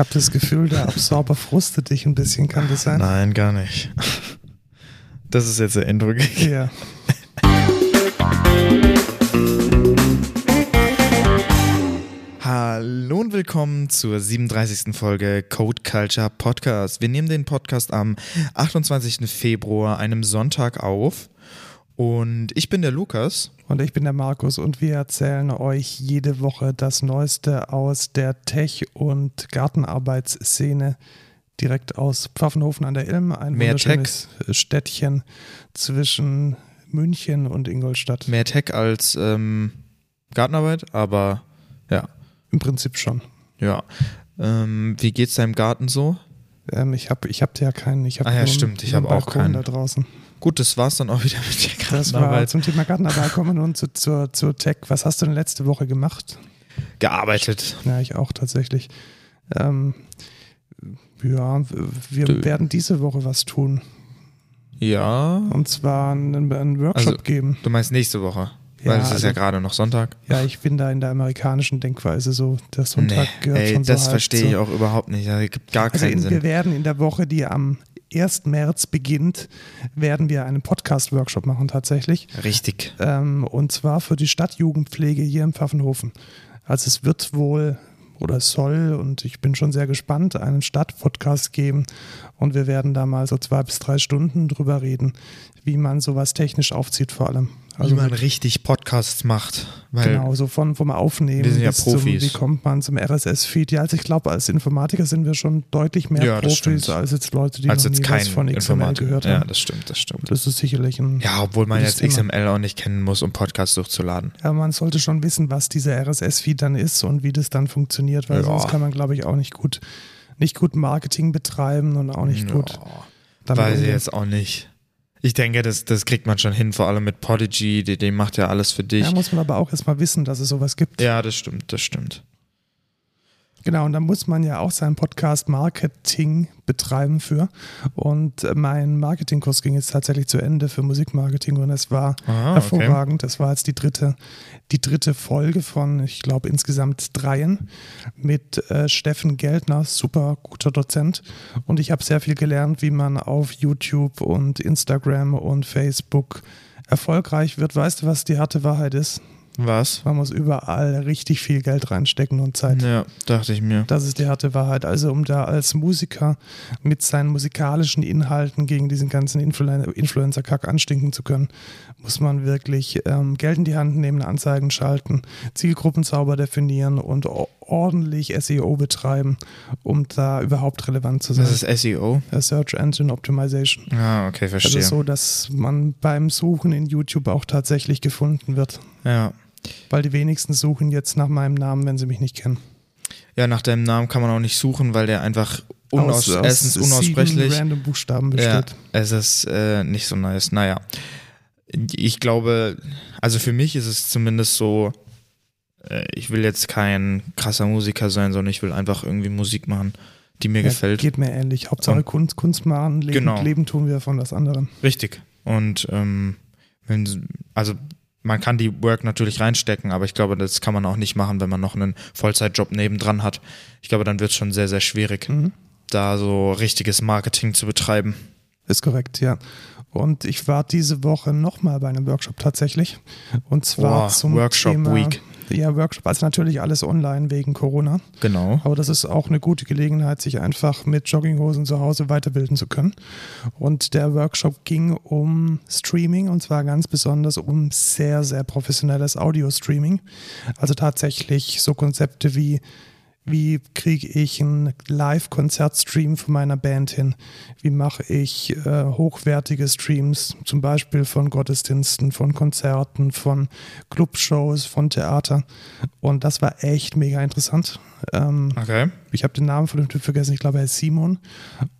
habe das Gefühl, der Absorber frustet dich ein bisschen, kann das sein? Nein, gar nicht. Das ist jetzt der Intro. Ja. Hallo und willkommen zur 37. Folge Code Culture Podcast. Wir nehmen den Podcast am 28. Februar, einem Sonntag auf. Und ich bin der Lukas. Und ich bin der Markus und wir erzählen euch jede Woche das Neueste aus der Tech- und Gartenarbeitsszene direkt aus Pfaffenhofen an der Ilm, ein Mehr wunderschönes Städtchen zwischen München und Ingolstadt. Mehr Tech als ähm, Gartenarbeit, aber ja, Im Prinzip schon. ja. Ähm, wie geht's deinem Garten so? Ähm, ich habe ich hab ja keinen. Ich hab Ah ja, stimmt, ich nur hab einen auch keinen. da draußen. Gut, das war's dann auch wieder mit der Das war Gartenarbeit. zum Thema Gartenarbeit. Kommen wir nun zu, zur, zur Tech. Was hast du denn letzte Woche gemacht? Gearbeitet. Ja, ich auch tatsächlich. Ähm, ja, wir Du- werden diese Woche was tun. Ja. Und zwar einen, einen Workshop Also- geben. Du meinst nächste Woche? Ja, Weil es ist also- ja gerade noch Sonntag. Ja, ich bin da in der amerikanischen Denkweise so. Der Sonntag Nee, gehört ey, schon so das verstehe ich auch überhaupt nicht. Das gibt gar Also keinen in, Sinn. wir werden in der Woche, die am 1. März beginnt, werden wir einen Podcast-Workshop machen tatsächlich. Richtig. Ähm, und zwar für die Stadtjugendpflege hier in Pfaffenhofen. Also es wird wohl oder soll, und ich bin schon sehr gespannt, einen Stadtpodcast geben. Und wir werden da mal so zwei bis drei Stunden drüber reden, wie man sowas technisch aufzieht vor allem. Also wie man richtig Podcasts macht. Weil Genau, so von, vom Aufnehmen Wir sind ja bis zum, Profis. wie kommt man zum RSS-Feed. Ja, also ich glaube, als Informatiker sind wir schon deutlich mehr Ja, Profis stimmt. als jetzt Leute, die als noch jetzt nie was von XML gehört Ja, haben. das stimmt, das stimmt. Das ist sicherlich ein... Ja, obwohl man jetzt. XML auch nicht kennen muss, um Podcasts durchzuladen. Ja, man sollte schon wissen, was dieser RSS-Feed dann ist und wie das dann funktioniert, weil Ja. sonst kann man, glaube ich, auch nicht gut, nicht gut Marketing betreiben und auch nicht gut. Ja, damit weiß ich jetzt auch nicht. Ich denke, das, das kriegt man schon hin, vor allem mit Podigy, die, die macht ja alles für dich. Ja, muss man aber auch erstmal wissen, dass es sowas gibt. Ja, das stimmt, das stimmt. Genau, und da muss man ja auch seinen Podcast Marketing betreiben für. Und mein Marketingkurs ging jetzt tatsächlich zu Ende für Musikmarketing und es war Ah, okay. hervorragend. Das war jetzt die dritte, die dritte Folge von, ich glaube, insgesamt dreien mit äh, Steffen Geldner, super guter Dozent. Und ich habe sehr viel gelernt, wie man auf YouTube und Instagram und Facebook erfolgreich wird. Weißt du, was die harte Wahrheit ist? Was? Man muss überall richtig viel Geld reinstecken und Zeit. Ja, dachte ich mir. Das ist die harte Wahrheit. Also um da als Musiker mit seinen musikalischen Inhalten gegen diesen ganzen Influen Influencer-Kack anstinken zu können, muss man wirklich ähm, Geld in die Hand nehmen, Anzeigen schalten, Zielgruppen sauber definieren und ordentlich SEO betreiben, um da überhaupt relevant zu sein. Das ist SEO. Search Engine Optimization. Ah, okay, Also verstehe. so, dass man beim Suchen in YouTube auch tatsächlich gefunden wird. Ja. Weil die wenigsten suchen jetzt nach meinem Namen, wenn sie mich nicht kennen. ja, nach deinem Namen kann man auch nicht suchen, weil der einfach unaus erstens sieben unaussprechlich. random Buchstaben Ja, besteht. es ist äh, nicht so nice. Naja, ich glaube, also für mich ist es zumindest so, äh, ich will jetzt kein krasser Musiker sein, sondern ich will einfach irgendwie Musik machen, die mir Ja, gefällt. Geht mir ähnlich. Hauptsache Und- Kunst, Kunst machen, leben, Genau. leben tun wir von was anderem. Richtig. Und ähm, wenn, also man kann die Work natürlich reinstecken, aber ich glaube, das kann man auch nicht machen, wenn man noch einen Vollzeitjob nebendran hat. Ich glaube, dann wird es schon sehr, sehr schwierig, Mhm. da so richtiges Marketing zu betreiben. Ist korrekt, ja. Und ich war diese Woche nochmal bei einem Workshop tatsächlich. Und zwar Boah, zum Workshop Thema, Week. Ja, Workshop. Also natürlich alles online wegen Corona. Genau. Aber das ist auch eine gute Gelegenheit, sich einfach mit Jogginghosen zu Hause weiterbilden zu können. Und der Workshop ging um Streaming und zwar ganz besonders um sehr, sehr professionelles Audio-Streaming. Also tatsächlich so Konzepte wie wie kriege ich einen Live-Konzertstream von meiner Band hin? Wie mache ich äh, hochwertige Streams, zum Beispiel von Gottesdiensten, von Konzerten, von Clubshows, von Theater? Und das war echt mega interessant. Ähm, Okay. ich habe den Namen von dem Typ vergessen, ich glaube, er ist Simon.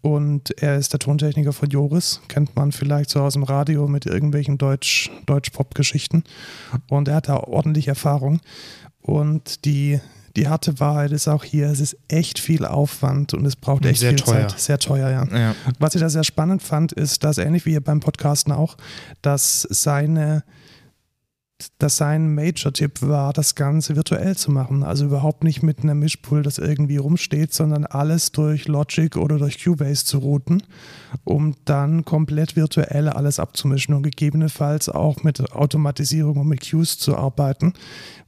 Und er ist der Tontechniker von Joris. Kennt man vielleicht so aus dem Radio mit irgendwelchen Deutsch- Deutsch-Pop-Geschichten. und er hat da ordentlich Erfahrung. Und die, die harte Wahrheit ist auch hier, es ist echt viel Aufwand und es braucht echt Sehr viel teuer. Zeit. Sehr teuer, ja. Ja. Was ich da sehr spannend fand, ist, dass ähnlich wie hier beim Podcasten auch, dass seine dass sein Major-Tipp war, das Ganze virtuell zu machen. Also überhaupt nicht mit einem Mischpult, das irgendwie rumsteht, sondern alles durch Logic oder durch Cubase zu routen, um dann komplett virtuell alles abzumischen und gegebenenfalls auch mit Automatisierung und mit Cues zu arbeiten.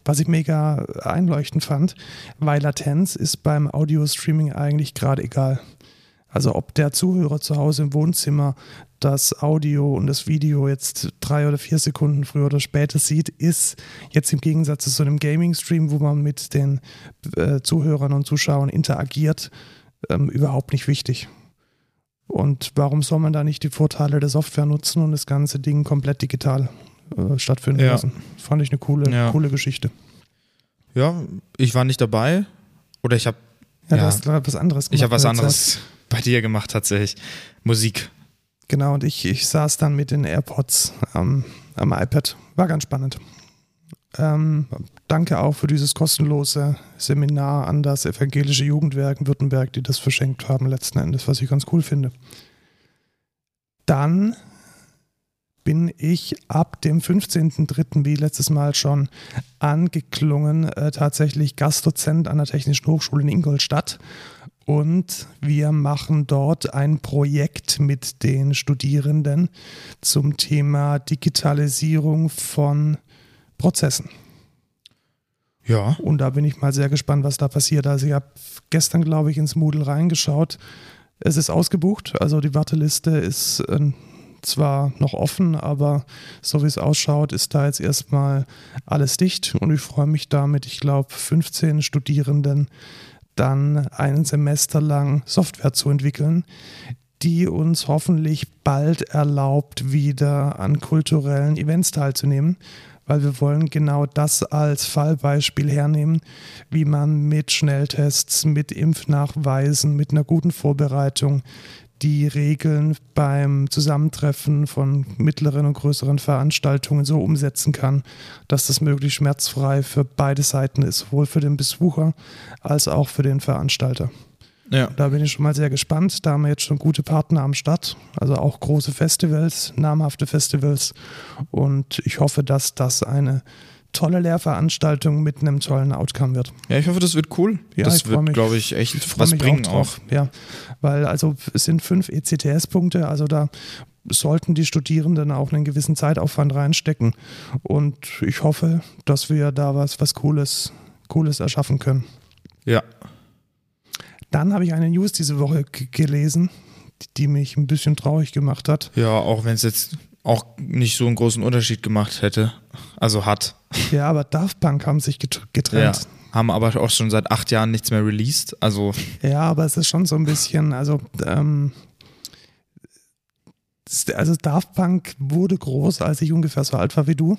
Was ich mega einleuchtend fand, weil Latenz ist beim Audio-Streaming eigentlich gerade egal. Also ob der Zuhörer zu Hause im Wohnzimmer das Audio und das Video jetzt drei oder vier Sekunden früher oder später sieht, ist jetzt im Gegensatz zu so einem Gaming-Stream, wo man mit den äh, Zuhörern und Zuschauern interagiert, ähm, überhaupt nicht wichtig. Und warum soll man da nicht die Vorteile der Software nutzen und das ganze Ding komplett digital äh, stattfinden ja. lassen? Fand ich eine coole, ja. coole Geschichte. Ja, ich war nicht dabei. Oder ich habe. Ja, ja, du hast was anderes gemacht. Ich habe was anderes bei dir gemacht, tatsächlich. Musik. Genau, und ich, ich saß dann mit den AirPods am, am iPad. War ganz spannend. Ähm, danke auch für dieses kostenlose Seminar an das Evangelische Jugendwerk in Württemberg, die das verschenkt haben letzten Endes, was ich ganz cool finde. Dann bin ich ab dem 15.03. wie letztes Mal schon angeklungen, äh, tatsächlich Gastdozent an der Technischen Hochschule in Ingolstadt und wir machen dort ein Projekt mit den Studierenden zum Thema Digitalisierung von Prozessen. Ja. Und da bin ich mal sehr gespannt, was da passiert. Also ich habe gestern, glaube ich, ins Moodle reingeschaut. Es ist ausgebucht, also die Warteliste ist äh, zwar noch offen, aber so wie es ausschaut, ist da jetzt erstmal alles dicht und ich freue mich damit, ich glaube, 15 Studierenden dann ein Semester lang Software zu entwickeln, die uns hoffentlich bald erlaubt, wieder an kulturellen Events teilzunehmen, weil wir wollen genau das als Fallbeispiel hernehmen, wie man mit Schnelltests, mit Impfnachweisen, mit einer guten Vorbereitung die Regeln beim Zusammentreffen von mittleren und größeren Veranstaltungen so umsetzen kann, dass das möglichst schmerzfrei für beide Seiten ist, sowohl für den Besucher als auch für den Veranstalter. Ja. Da bin ich schon mal sehr gespannt. Da haben wir jetzt schon gute Partner am Start, also auch große Festivals, namhafte Festivals. Und ich hoffe, dass das eine tolle Lehrveranstaltung mit einem tollen Outcome wird. Ja, ich hoffe, das wird cool. Ja, das wird, glaube ich, echt was bringen auch, auch. Ja, weil also es sind fünf ECTS-Punkte, also da sollten die Studierenden auch einen gewissen Zeitaufwand reinstecken. Und ich hoffe, dass wir da was, was Cooles, Cooles erschaffen können. Ja. Dann habe ich eine News diese Woche gelesen, die mich ein bisschen traurig gemacht hat. Ja, auch wenn es jetzt auch nicht so einen großen Unterschied gemacht hätte. Also hat. Ja, aber Daft Punk haben sich getrennt. Ja, haben aber auch schon seit acht Jahren nichts mehr released. Also. Ja, aber es ist schon so ein bisschen, also, ähm, also Daft Punk wurde groß, als ich ungefähr so alt war wie du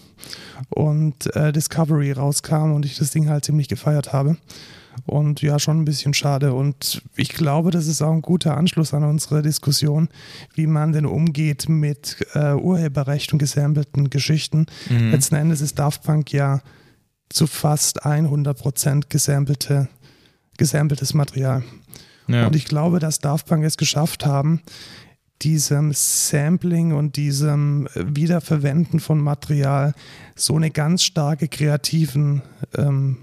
und äh, Discovery rauskam und ich das Ding halt ziemlich gefeiert habe. Und ja, schon ein bisschen schade. Und ich glaube, das ist auch ein guter Anschluss an unsere Diskussion, wie man denn umgeht mit äh, Urheberrecht und gesampelten Geschichten. Mhm. Letzten Endes ist Daft Punk ja zu fast 100% gesampelte, gesampeltes Material. Ja. Und ich glaube, dass Daft Punk es geschafft haben, diesem Sampling und diesem Wiederverwenden von Material so eine ganz starke kreativen ähm,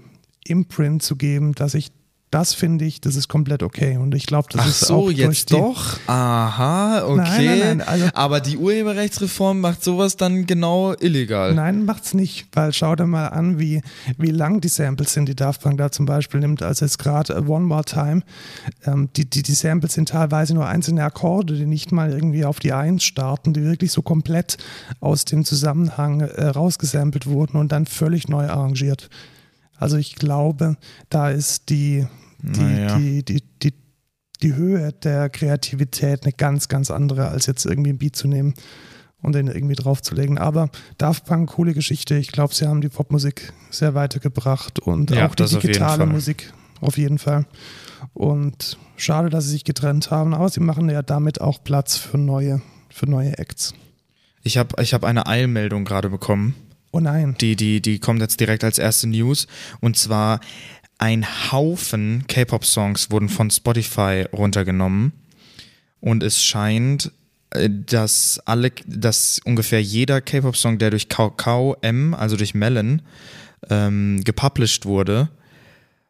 Imprint zu geben, dass ich das finde ich, das ist komplett okay. Und ich glaube, das Ach ist so, auch. jetzt doch? Aha, okay. Nein, nein, nein, also, Aber die Urheberrechtsreform macht sowas dann genau illegal. Nein, macht's nicht, weil schau dir mal an, wie, wie lang die Samples sind, die Daft Punk da zum Beispiel nimmt. Also jetzt gerade One More Time. Ähm, die, die, die Samples sind teilweise nur einzelne Akkorde, die nicht mal irgendwie auf die Eins starten, die wirklich so komplett aus dem Zusammenhang äh, rausgesampelt wurden und dann völlig neu arrangiert. Also ich glaube, da ist die, naja. die, die, die, die Höhe der Kreativität eine ganz, ganz andere, als jetzt irgendwie ein Beat zu nehmen und den irgendwie draufzulegen. Aber Daft Punk, coole Geschichte. Ich glaube, sie haben die Popmusik sehr weitergebracht und ja, auch die digitale auf Musik auf jeden Fall. Und schade, dass sie sich getrennt haben, aber sie machen ja damit auch Platz für neue, für neue Acts. Ich habe ich hab eine Eilmeldung gerade bekommen. Oh nein. Die, die, die kommt jetzt direkt als erste News. Und zwar ein Haufen K-Pop-Songs wurden von Spotify runtergenommen. Und es scheint äh, dass alle, dass ungefähr jeder K-Pop-Song, der durch Kakao M, also durch Melon, ähm, gepublished wurde,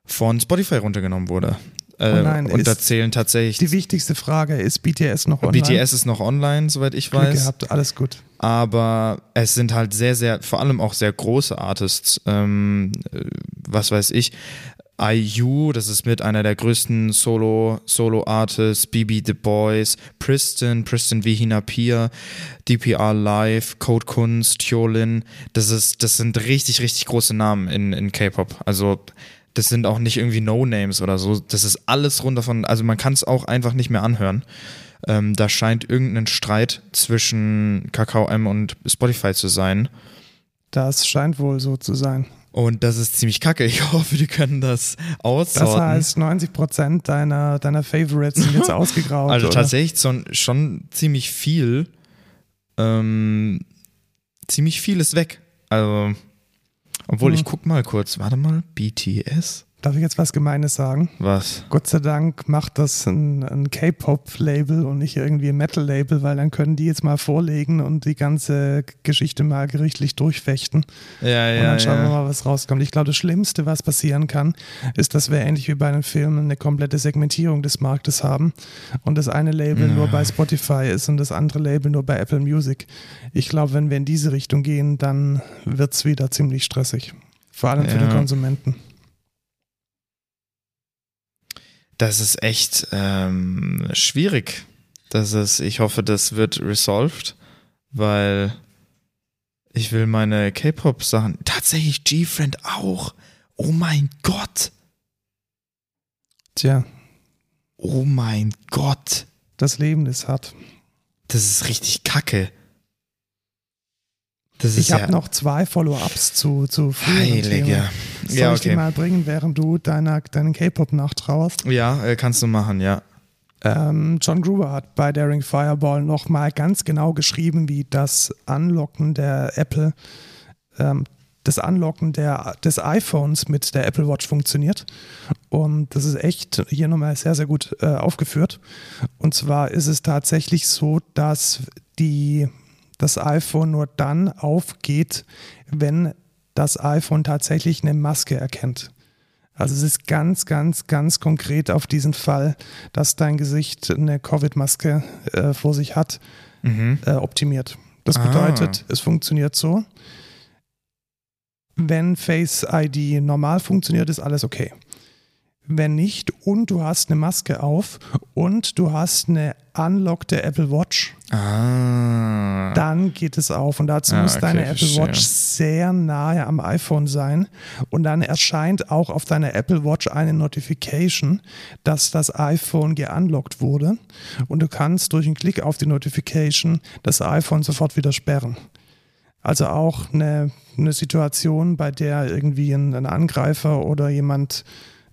von Spotify runtergenommen wurde. Äh, Oh nein, und da zählen tatsächlich. Die wichtigste Frage ist BTS noch online? BTS ist noch online, soweit ich Glück weiß. gehabt, alles gut. aber es sind halt sehr, sehr, vor allem auch sehr große Artists. Ähm, äh, was weiß ich. IU, das ist mit einer der größten Solo, Solo-Artists, BB The Boys, Priston, Priston Vihina Pia, DPR Live, Code Kunst, Hyolin. Das das sind richtig, richtig große Namen in, in K-Pop. Also, das sind auch nicht irgendwie No-Names oder so. Das ist alles runter von, also man kann es auch einfach nicht mehr anhören. Ähm, da scheint irgendein Streit zwischen Kakao M und Spotify zu sein. Das scheint wohl so zu sein. Und das ist ziemlich kacke. Ich hoffe, die können das Das aussorten. heißt, 90% deiner, deiner Favorites sind jetzt ausgegraut. also oder? tatsächlich schon, schon ziemlich viel. Ähm, ziemlich viel ist weg. Also, obwohl Hm. ich guck mal kurz. Warte mal, BTS? Darf ich jetzt was Gemeines sagen? Was? Gott sei Dank macht das ein, ein K-Pop-Label und nicht irgendwie ein Metal-Label, weil dann können die jetzt mal vorlegen und die ganze Geschichte mal gerichtlich durchfechten. Ja, und ja, dann schauen wir ja. mal, was rauskommt. Ich glaube, das Schlimmste, was passieren kann, ist, dass wir ähnlich wie bei den Filmen eine komplette Segmentierung des Marktes haben und das eine Label Ja. nur bei Spotify ist und das andere Label nur bei Apple Music. Ich glaube, wenn wir in diese Richtung gehen, dann wird es wieder ziemlich stressig. Vor allem für Ja. den Konsumenten. Das ist echt ähm, schwierig. Das ist, ich hoffe, das wird resolved, weil ich will meine K-Pop-Sachen. Tatsächlich G-Friend auch. Oh mein Gott. Tja, Oh mein Gott. das Leben ist hart. Das ist richtig kacke. Ich habe ja noch zwei Follow-ups zu, zu früheren Themen. Heilige. Soll Ja, ich die okay. mal bringen, während du deiner, deinen K-Pop nachtrauerst? Ja, äh, kannst du machen, ja. Ähm, John Gruber hat bei Daring Fireball nochmal ganz genau geschrieben, wie das Anlocken der Apple, ähm, das Anlocken der, des iPhones mit der Apple Watch funktioniert. Und das ist echt hier nochmal sehr, sehr gut äh, aufgeführt. Und zwar ist es tatsächlich so, dass die, das iPhone nur dann aufgeht, wenn das iPhone tatsächlich eine Maske erkennt. Also es ist ganz, ganz, ganz konkret auf diesen Fall, dass dein Gesicht eine Covid-Maske äh, vor sich hat, Mhm. äh, optimiert. Das Ah. bedeutet, es funktioniert so, wenn Face ID normal funktioniert, ist alles okay. Wenn nicht und du hast eine Maske auf und du hast eine unlockte Apple Watch, Ah. Dann geht es auf. Und dazu Ah, muss okay, deine Apple. Watch sehr nahe am iPhone sein. Und dann erscheint auch auf deiner Apple Watch eine Notification, dass das iPhone geunlockt wurde. Und du kannst durch einen Klick auf die Notification das iPhone sofort wieder sperren. Also auch eine, eine Situation, bei der irgendwie ein, ein Angreifer oder jemand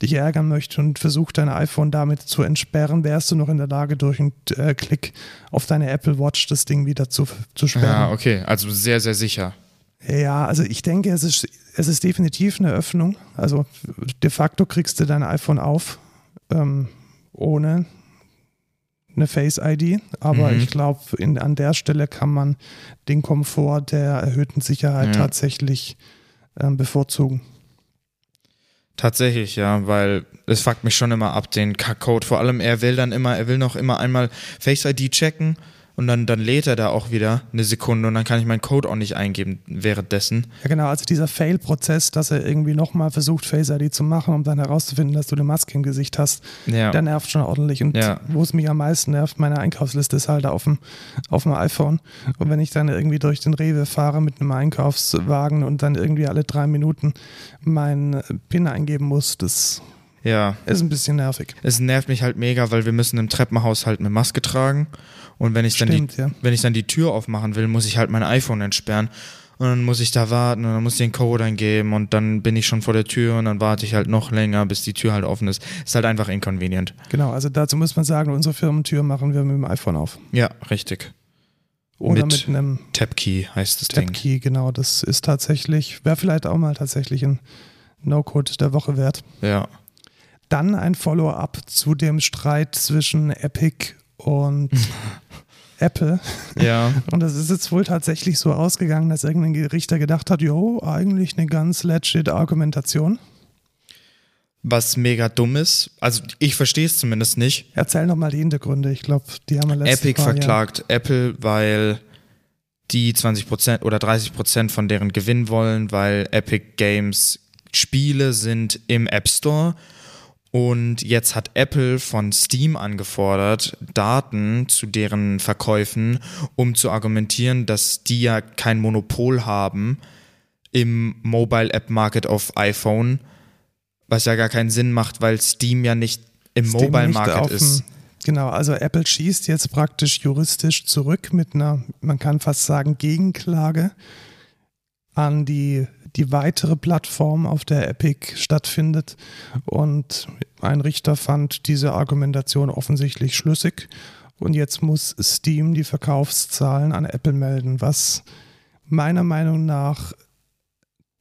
dich ärgern möchte und versucht, dein iPhone damit zu entsperren, wärst du noch in der Lage, durch einen äh, Klick auf deine Apple Watch das Ding wieder zu, zu Ja, sperren. okay. Also sehr, sehr sicher. Ja, also ich denke, es ist, es ist definitiv eine Öffnung. Also de facto kriegst du dein iPhone auf ähm, ohne eine Face-ID, aber Mhm. ich glaube, an der Stelle kann man den Komfort der erhöhten Sicherheit Ja. tatsächlich ähm, bevorzugen. Tatsächlich, ja, weil es fuckt mich schon immer ab, den Kack-Code. Vor allem, er will dann immer, er will noch immer einmal Face ID checken und dann, dann lädt er da auch wieder eine Sekunde und dann kann ich meinen Code auch nicht eingeben währenddessen. Ja, genau, also dieser Fail-Prozess, dass er irgendwie nochmal versucht, Face ID zu machen, um dann herauszufinden, dass du eine Maske im Gesicht hast, Ja. der nervt schon ordentlich. Und Ja. wo es mich am meisten nervt, meine Einkaufsliste ist halt auf dem, auf dem iPhone. Und wenn ich dann irgendwie durch den Rewe fahre mit einem Einkaufswagen und dann irgendwie alle drei Minuten meinen PIN eingeben muss, das ja. ist ein bisschen nervig. Es nervt mich halt mega, weil wir müssen im Treppenhaus halt eine Maske tragen. Und wenn ich dann Stimmt, die, ja. wenn ich dann die Tür aufmachen will, muss ich halt mein iPhone entsperren. Und dann muss ich da warten und dann muss ich den Code eingeben und dann bin ich schon vor der Tür und dann warte ich halt noch länger, bis die Tür halt offen ist. Ist halt einfach inconvenient. Genau, also dazu muss man sagen, unsere Firmentür machen wir mit dem iPhone auf. Ja, richtig. Oder Mit mit, einem Tab-Key heißt das Ding. Tab-Key, genau. Das ist tatsächlich, wäre vielleicht auch mal tatsächlich ein No-Code der Woche wert. Ja. Dann ein Follow-up zu dem Streit zwischen Epic und Apple. Ja. Und es ist jetzt wohl tatsächlich so ausgegangen, dass irgendein Richter gedacht hat, jo, eigentlich eine ganz legit Argumentation. Was mega dumm ist. Also ich verstehe es zumindest nicht. Erzähl noch mal die Hintergründe. Ich glaube, die haben wir letztes Epic Mal, verklagt Apple, weil die 20% oder 30% von deren Gewinn wollen, weil Epic Games Spiele sind im App Store. Und jetzt hat Apple von Steam angefordert, Daten zu deren Verkäufen, um zu argumentieren, dass die ja kein Monopol haben im Mobile App Market auf iPhone, was ja gar keinen Sinn macht, weil Steam ja nicht im Steam Mobile Market ist. Genau, also Apple schießt jetzt praktisch juristisch zurück mit einer, man kann fast sagen, Gegenklage an die, die weitere Plattform, auf der Epic stattfindet. Und ein Richter fand diese Argumentation offensichtlich schlüssig. Und jetzt muss Steam die Verkaufszahlen an Apple melden, was meiner Meinung nach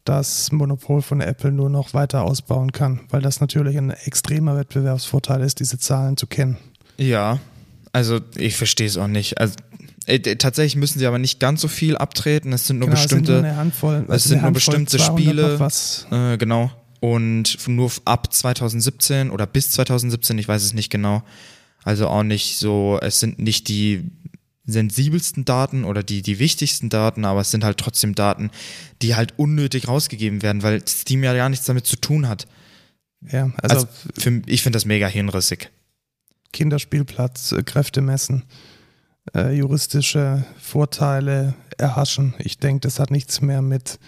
das Monopol von Apple nur noch weiter ausbauen kann, weil das natürlich ein extremer Wettbewerbsvorteil ist, diese Zahlen zu kennen. Ja, also ich verstehe es auch nicht. Also äh, tatsächlich müssen sie aber nicht ganz so viel abtreten. Es sind nur Genau, es sind bestimmte, nur Handvoll, es sind nur bestimmte 200 Spiele. äh, genau. Und nur ab 2017 oder bis 2017, ich weiß es nicht genau. Also auch nicht so, es sind nicht die sensibelsten Daten oder die, die wichtigsten Daten, aber es sind halt trotzdem Daten, die halt unnötig rausgegeben werden, weil Steam ja gar nichts damit zu tun hat. Ja, also, Also, für, ich finde das mega hirnrissig. Kinderspielplatz, äh, Kräfte messen, äh, juristische Vorteile erhaschen. Ich denke, das hat nichts mehr mit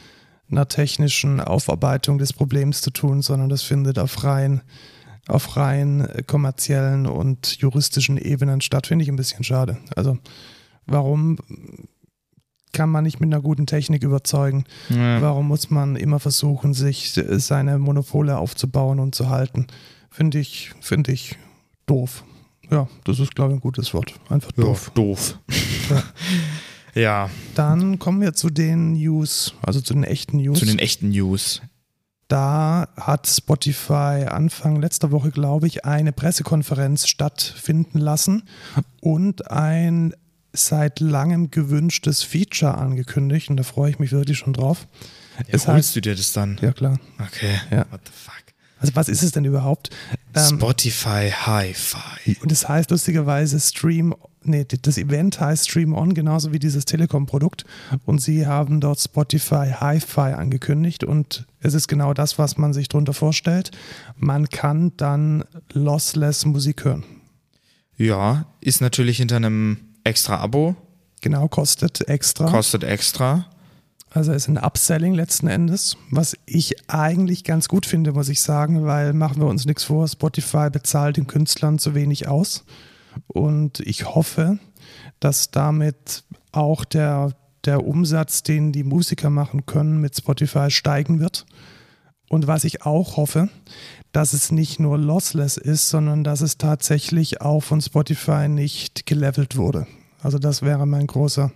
einer technischen Aufarbeitung des Problems zu tun, sondern das findet auf rein, auf rein kommerziellen und juristischen Ebenen statt. Finde ich ein bisschen schade. Also warum kann man nicht mit einer guten Technik überzeugen? Ja. Warum muss man immer versuchen, sich seine Monopole aufzubauen und zu halten? Finde ich, finde ich doof. Ja, das ist, glaube ich, ein gutes Wort. Einfach doof. Doof. ja, Dann kommen wir zu den News, also zu den echten News. zu den echten News. da hat Spotify Anfang letzter Woche, glaube ich, eine Pressekonferenz stattfinden lassen und ein seit langem gewünschtes Feature angekündigt. Und da freue ich mich wirklich schon drauf. Ja, Es holst du dir das dann? Ja, klar. Okay. Ja. What the fuck? Also, was ist es denn überhaupt? Ähm, Spotify Hi-Fi. Und das heißt lustigerweise Stream, nee, das Event heißt Stream On, genauso wie dieses Telekom-Produkt. Und sie haben dort Spotify Hi-Fi angekündigt und es ist genau das, was man sich darunter vorstellt. Man kann dann lossless Musik hören. Ja, ist natürlich hinter einem extra Abo, Genau, kostet extra. kostet extra. Also ist ein Upselling letzten Endes, was ich eigentlich ganz gut finde, muss ich sagen, weil machen wir uns nichts vor, Spotify bezahlt den Künstlern zu wenig aus. Und ich hoffe, dass damit auch der, der Umsatz, den die Musiker machen können, mit Spotify steigen wird. Und was ich auch hoffe, dass es nicht nur lossless ist, sondern dass es tatsächlich auch von Spotify nicht gelevelt wurde. Also das wäre mein großer.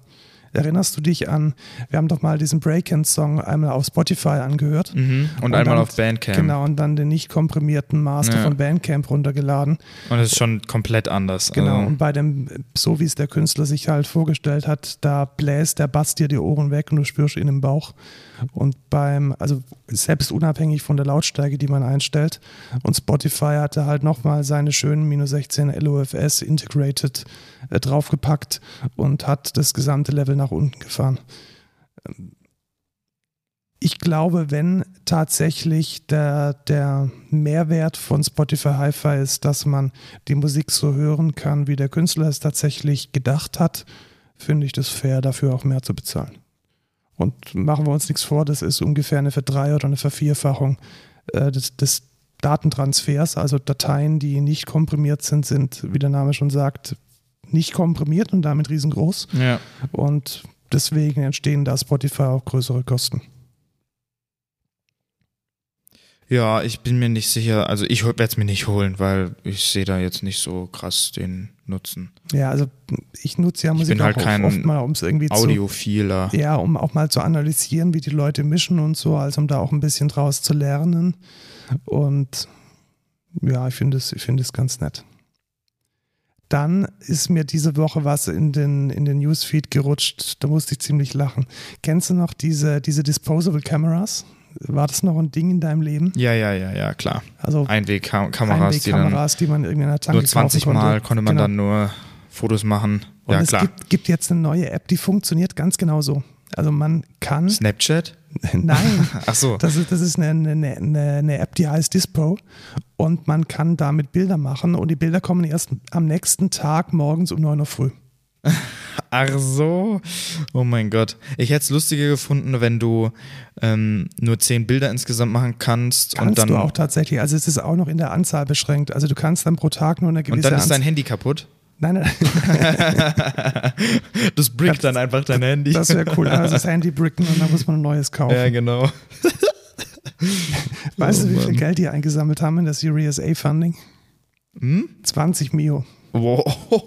Erinnerst du dich an, wir haben doch mal diesen Breakend-Song einmal auf Spotify angehört. Mhm. Und, Und einmal dann- auf Bandcamp. Genau, und dann den nicht komprimierten Master Ja. von Bandcamp runtergeladen. Und das ist schon komplett anders. Genau, Also, und bei dem, so wie es der Künstler sich halt vorgestellt hat, da bläst der Bass dir die Ohren weg und du spürst ihn im Bauch. Und beim, also selbst unabhängig von der Lautstärke, die man einstellt. Und Spotify hatte halt nochmal seine schönen minus 16 LOFS integrated äh, draufgepackt und hat das gesamte Level nach unten gefahren. Ich glaube, wenn tatsächlich der, der Mehrwert von Spotify Hi-Fi ist, dass man die Musik so hören kann, wie der Künstler es tatsächlich gedacht hat, finde ich das fair, dafür auch mehr zu bezahlen. Und machen wir uns nichts vor, das ist ungefähr eine Verdrei- oder eine Vervierfachung äh, des, des Datentransfers. Also Dateien, die nicht komprimiert sind, sind, wie der Name schon sagt, nicht komprimiert und damit riesengroß. ja. Und deswegen entstehen da Spotify auch größere Kosten. Ja, ich bin mir nicht sicher. Also ich werde es mir nicht holen, weil ich sehe da jetzt nicht so krass den Nutzen. Ja, also ich nutze ja Musik bin halt auch kein oft mal, um es irgendwie zu Audiophiler. Ja, um auch mal zu analysieren, wie die Leute mischen und so, also um da auch ein bisschen draus zu lernen. Und ja, ich finde es, ich es ganz nett. dann ist mir diese Woche was in den, in den Newsfeed gerutscht. Da musste ich ziemlich lachen. Kennst du noch diese, diese Disposable Cameras? War das noch ein Ding in deinem Leben? Ja, ja, ja, ja, klar. Also Einwegkameras, die, dann die man irgendwie in der Tanke nur 20 kaufen Mal konnte man Genau. dann nur Fotos machen. Und Ja, es klar. gibt, gibt jetzt eine neue App, die funktioniert ganz genau so. Also man kann, Snapchat? nein, Ach so. das ist, das ist eine, eine, eine, eine App, die heißt Dispo und man kann damit Bilder machen und die Bilder kommen erst am nächsten Tag morgens um 9 Uhr früh. Ach so. Oh mein Gott. Ich hätte es lustiger gefunden, wenn du ähm, nur zehn Bilder insgesamt machen kannst Kannst und dann, du auch tatsächlich, also es ist auch noch in der Anzahl beschränkt. Also du kannst dann pro Tag nur eine gewisse und dann ist dein. Handy kaputt. Nein, nein, Das brickt dann einfach dein Handy. das wäre cool. Also das Handy bricken und dann muss man ein neues kaufen. ja, genau. weißt oh du, wie viel. Geld die eingesammelt haben in das Series A Funding? Hm? 20 Mio. Wow,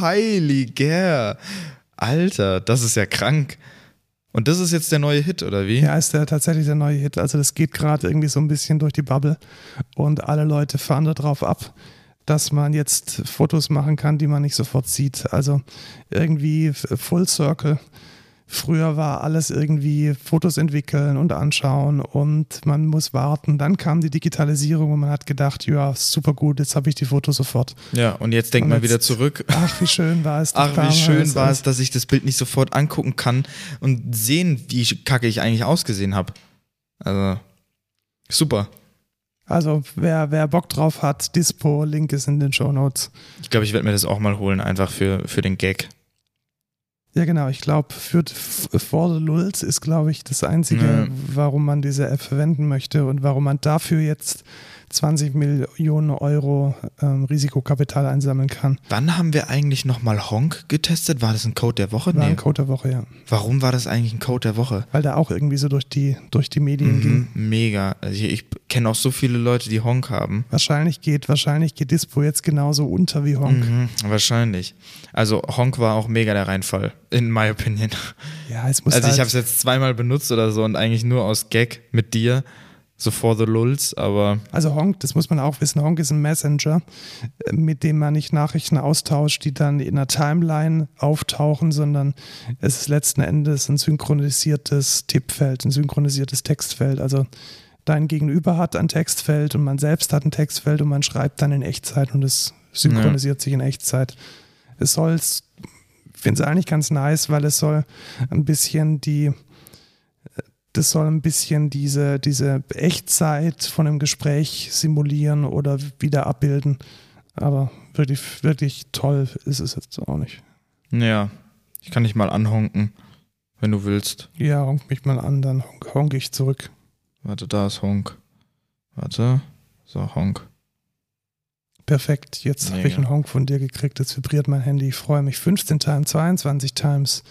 heiliger. Alter, das ist ja krank. Und das ist jetzt der neue Hit, oder wie? Ja, ist der tatsächlich der neue Hit. Also das geht gerade irgendwie so ein bisschen durch die Bubble und alle Leute fahren da drauf ab, dass man jetzt Fotos machen kann, die man nicht sofort sieht. Also irgendwie Full Circle. Früher war alles irgendwie Fotos entwickeln und anschauen und man muss warten. Dann kam die Digitalisierung und man hat gedacht, ja, super gut, jetzt habe ich die Fotos sofort. Ja, und jetzt denk Und mal jetzt- wieder zurück. Ach, wie schön war es. Ach, wie schön war es, dass ich das Bild nicht sofort angucken kann und sehen, wie kacke ich eigentlich ausgesehen habe. Also, super. Also wer, wer Bock drauf hat, Dispo, Link ist in den Show Notes. Ich glaube, ich werde mir das auch mal holen, einfach für, für den Gag. Ja, genau. Ich glaube, für For the Lulz ist, glaube ich, das Einzige, Ja. warum man diese App verwenden möchte und warum man dafür jetzt 20 Millionen Euro ähm, Risikokapital einsammeln kann. Wann haben wir eigentlich nochmal Honk getestet? War das ein Code der Woche? War Nee. ein Code der Woche, ja. Warum war das eigentlich ein Code der Woche? Weil der auch irgendwie so durch die, durch die Medien ging. Mhm, mega. Also ich, ich kenne auch so viele Leute, die Honk haben. Wahrscheinlich geht, wahrscheinlich geht Dispo jetzt genauso unter wie Honk. Mhm, wahrscheinlich. Also Honk war auch mega der Reinfall, in my opinion. Ja, es muss Also halt, ich habe es jetzt zweimal benutzt oder so und eigentlich nur aus Gag mit dir, so for the lulz, aber Also Honk, das muss man auch wissen, Honk ist ein Messenger, äh, mit dem man nicht Nachrichten austauscht, die dann in einer Timeline auftauchen, sondern es ist letzten Endes ein synchronisiertes Tippfeld, ein synchronisiertes Textfeld. Also dein Gegenüber hat ein Textfeld und man selbst hat ein Textfeld und man schreibt dann in Echtzeit und es synchronisiert sich in Echtzeit. Es soll, ich finde es eigentlich ganz nice, weil es soll ein bisschen die das soll ein bisschen diese, diese Echtzeit von einem Gespräch simulieren oder wieder abbilden. Aber wirklich, wirklich toll ist es jetzt auch nicht. ja, ich kann dich mal anhonken, wenn du willst. Ja, honk mich mal an, dann honk, honk ich zurück. Warte, da ist Honk. Warte, so Honk. Perfekt, jetzt habe ich einen Honk von dir gekriegt. Jetzt vibriert mein Handy. Ich freue mich. 15 Times, 22 Times,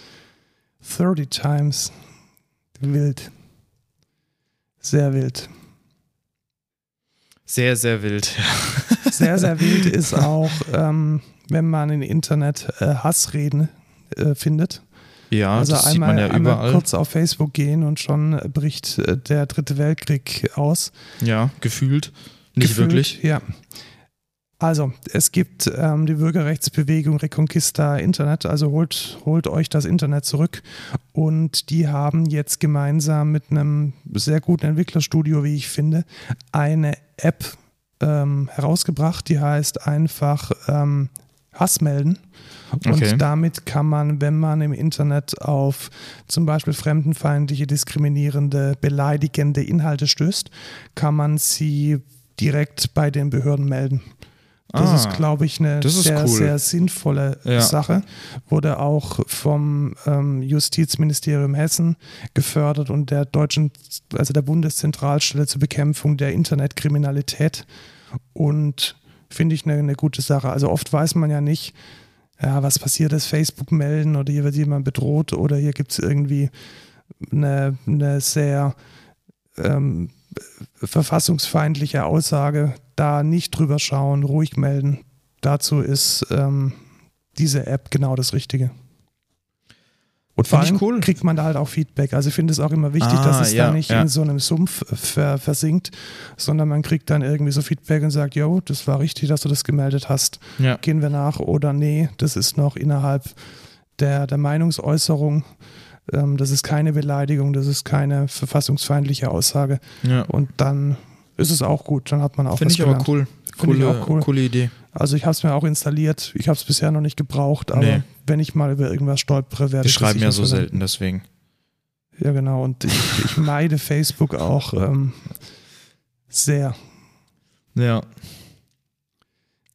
30 Times. Wild. Sehr wild. Sehr, sehr wild. Sehr, sehr wild ist auch, ähm, wenn man im Internet äh, Hassreden äh, findet. Ja, also das einmal, sieht man ja einmal überall. kurz auf Facebook gehen und schon bricht äh, der dritte Weltkrieg aus. Ja, gefühlt. Nicht Gefühlt, wirklich. Ja. Also, es gibt ähm, die Bürgerrechtsbewegung Reconquista Internet, also holt, holt euch das Internet zurück. Und die haben jetzt gemeinsam mit einem sehr guten Entwicklerstudio, wie ich finde, eine App ähm, herausgebracht, die heißt einfach ähm, Hass melden. Und Okay. damit kann man, wenn man im Internet auf zum Beispiel fremdenfeindliche, diskriminierende, beleidigende Inhalte stößt, kann man sie direkt bei den Behörden melden. Das Ah, ist, glaube ich, eine sehr, cool. sehr sinnvolle Ja. Sache. Wurde auch vom ähm, Justizministerium Hessen gefördert und der deutschen, also der Bundeszentralstelle zur Bekämpfung der Internetkriminalität. Und finde ich eine, eine gute Sache. Also oft weiß man ja nicht, ja, was passiert ist, Facebook melden oder hier wird jemand bedroht oder hier gibt es irgendwie eine, eine sehr ähm, verfassungsfeindliche Aussage, da nicht drüber schauen, ruhig melden. Dazu ist ähm, diese App genau das Richtige. Und vor allem cool. kriegt man da halt auch Feedback. Also ich finde es auch immer wichtig, Ah, dass es ja, da nicht ja. in so einem Sumpf ver versinkt, sondern man kriegt dann irgendwie so Feedback und sagt, jo, das war richtig, dass du das gemeldet hast. Ja. Gehen wir nach oder nee, das ist noch innerhalb der, der Meinungsäußerung. Ähm, das ist keine Beleidigung, das ist keine verfassungsfeindliche Aussage. ja. Und dann ist es auch gut, dann hat man auch Finde was ich aber gelernt. cool. Finde ich Coole, auch cool. coole Idee. Also ich habe es mir auch installiert. Ich habe es bisher noch nicht gebraucht, aber Nee. wenn ich mal über irgendwas stolpere, werde Wir ich das schreiben ja so verwenden. selten, deswegen. Ja, genau. Und ich, ich meide Facebook auch ähm, sehr. Ja.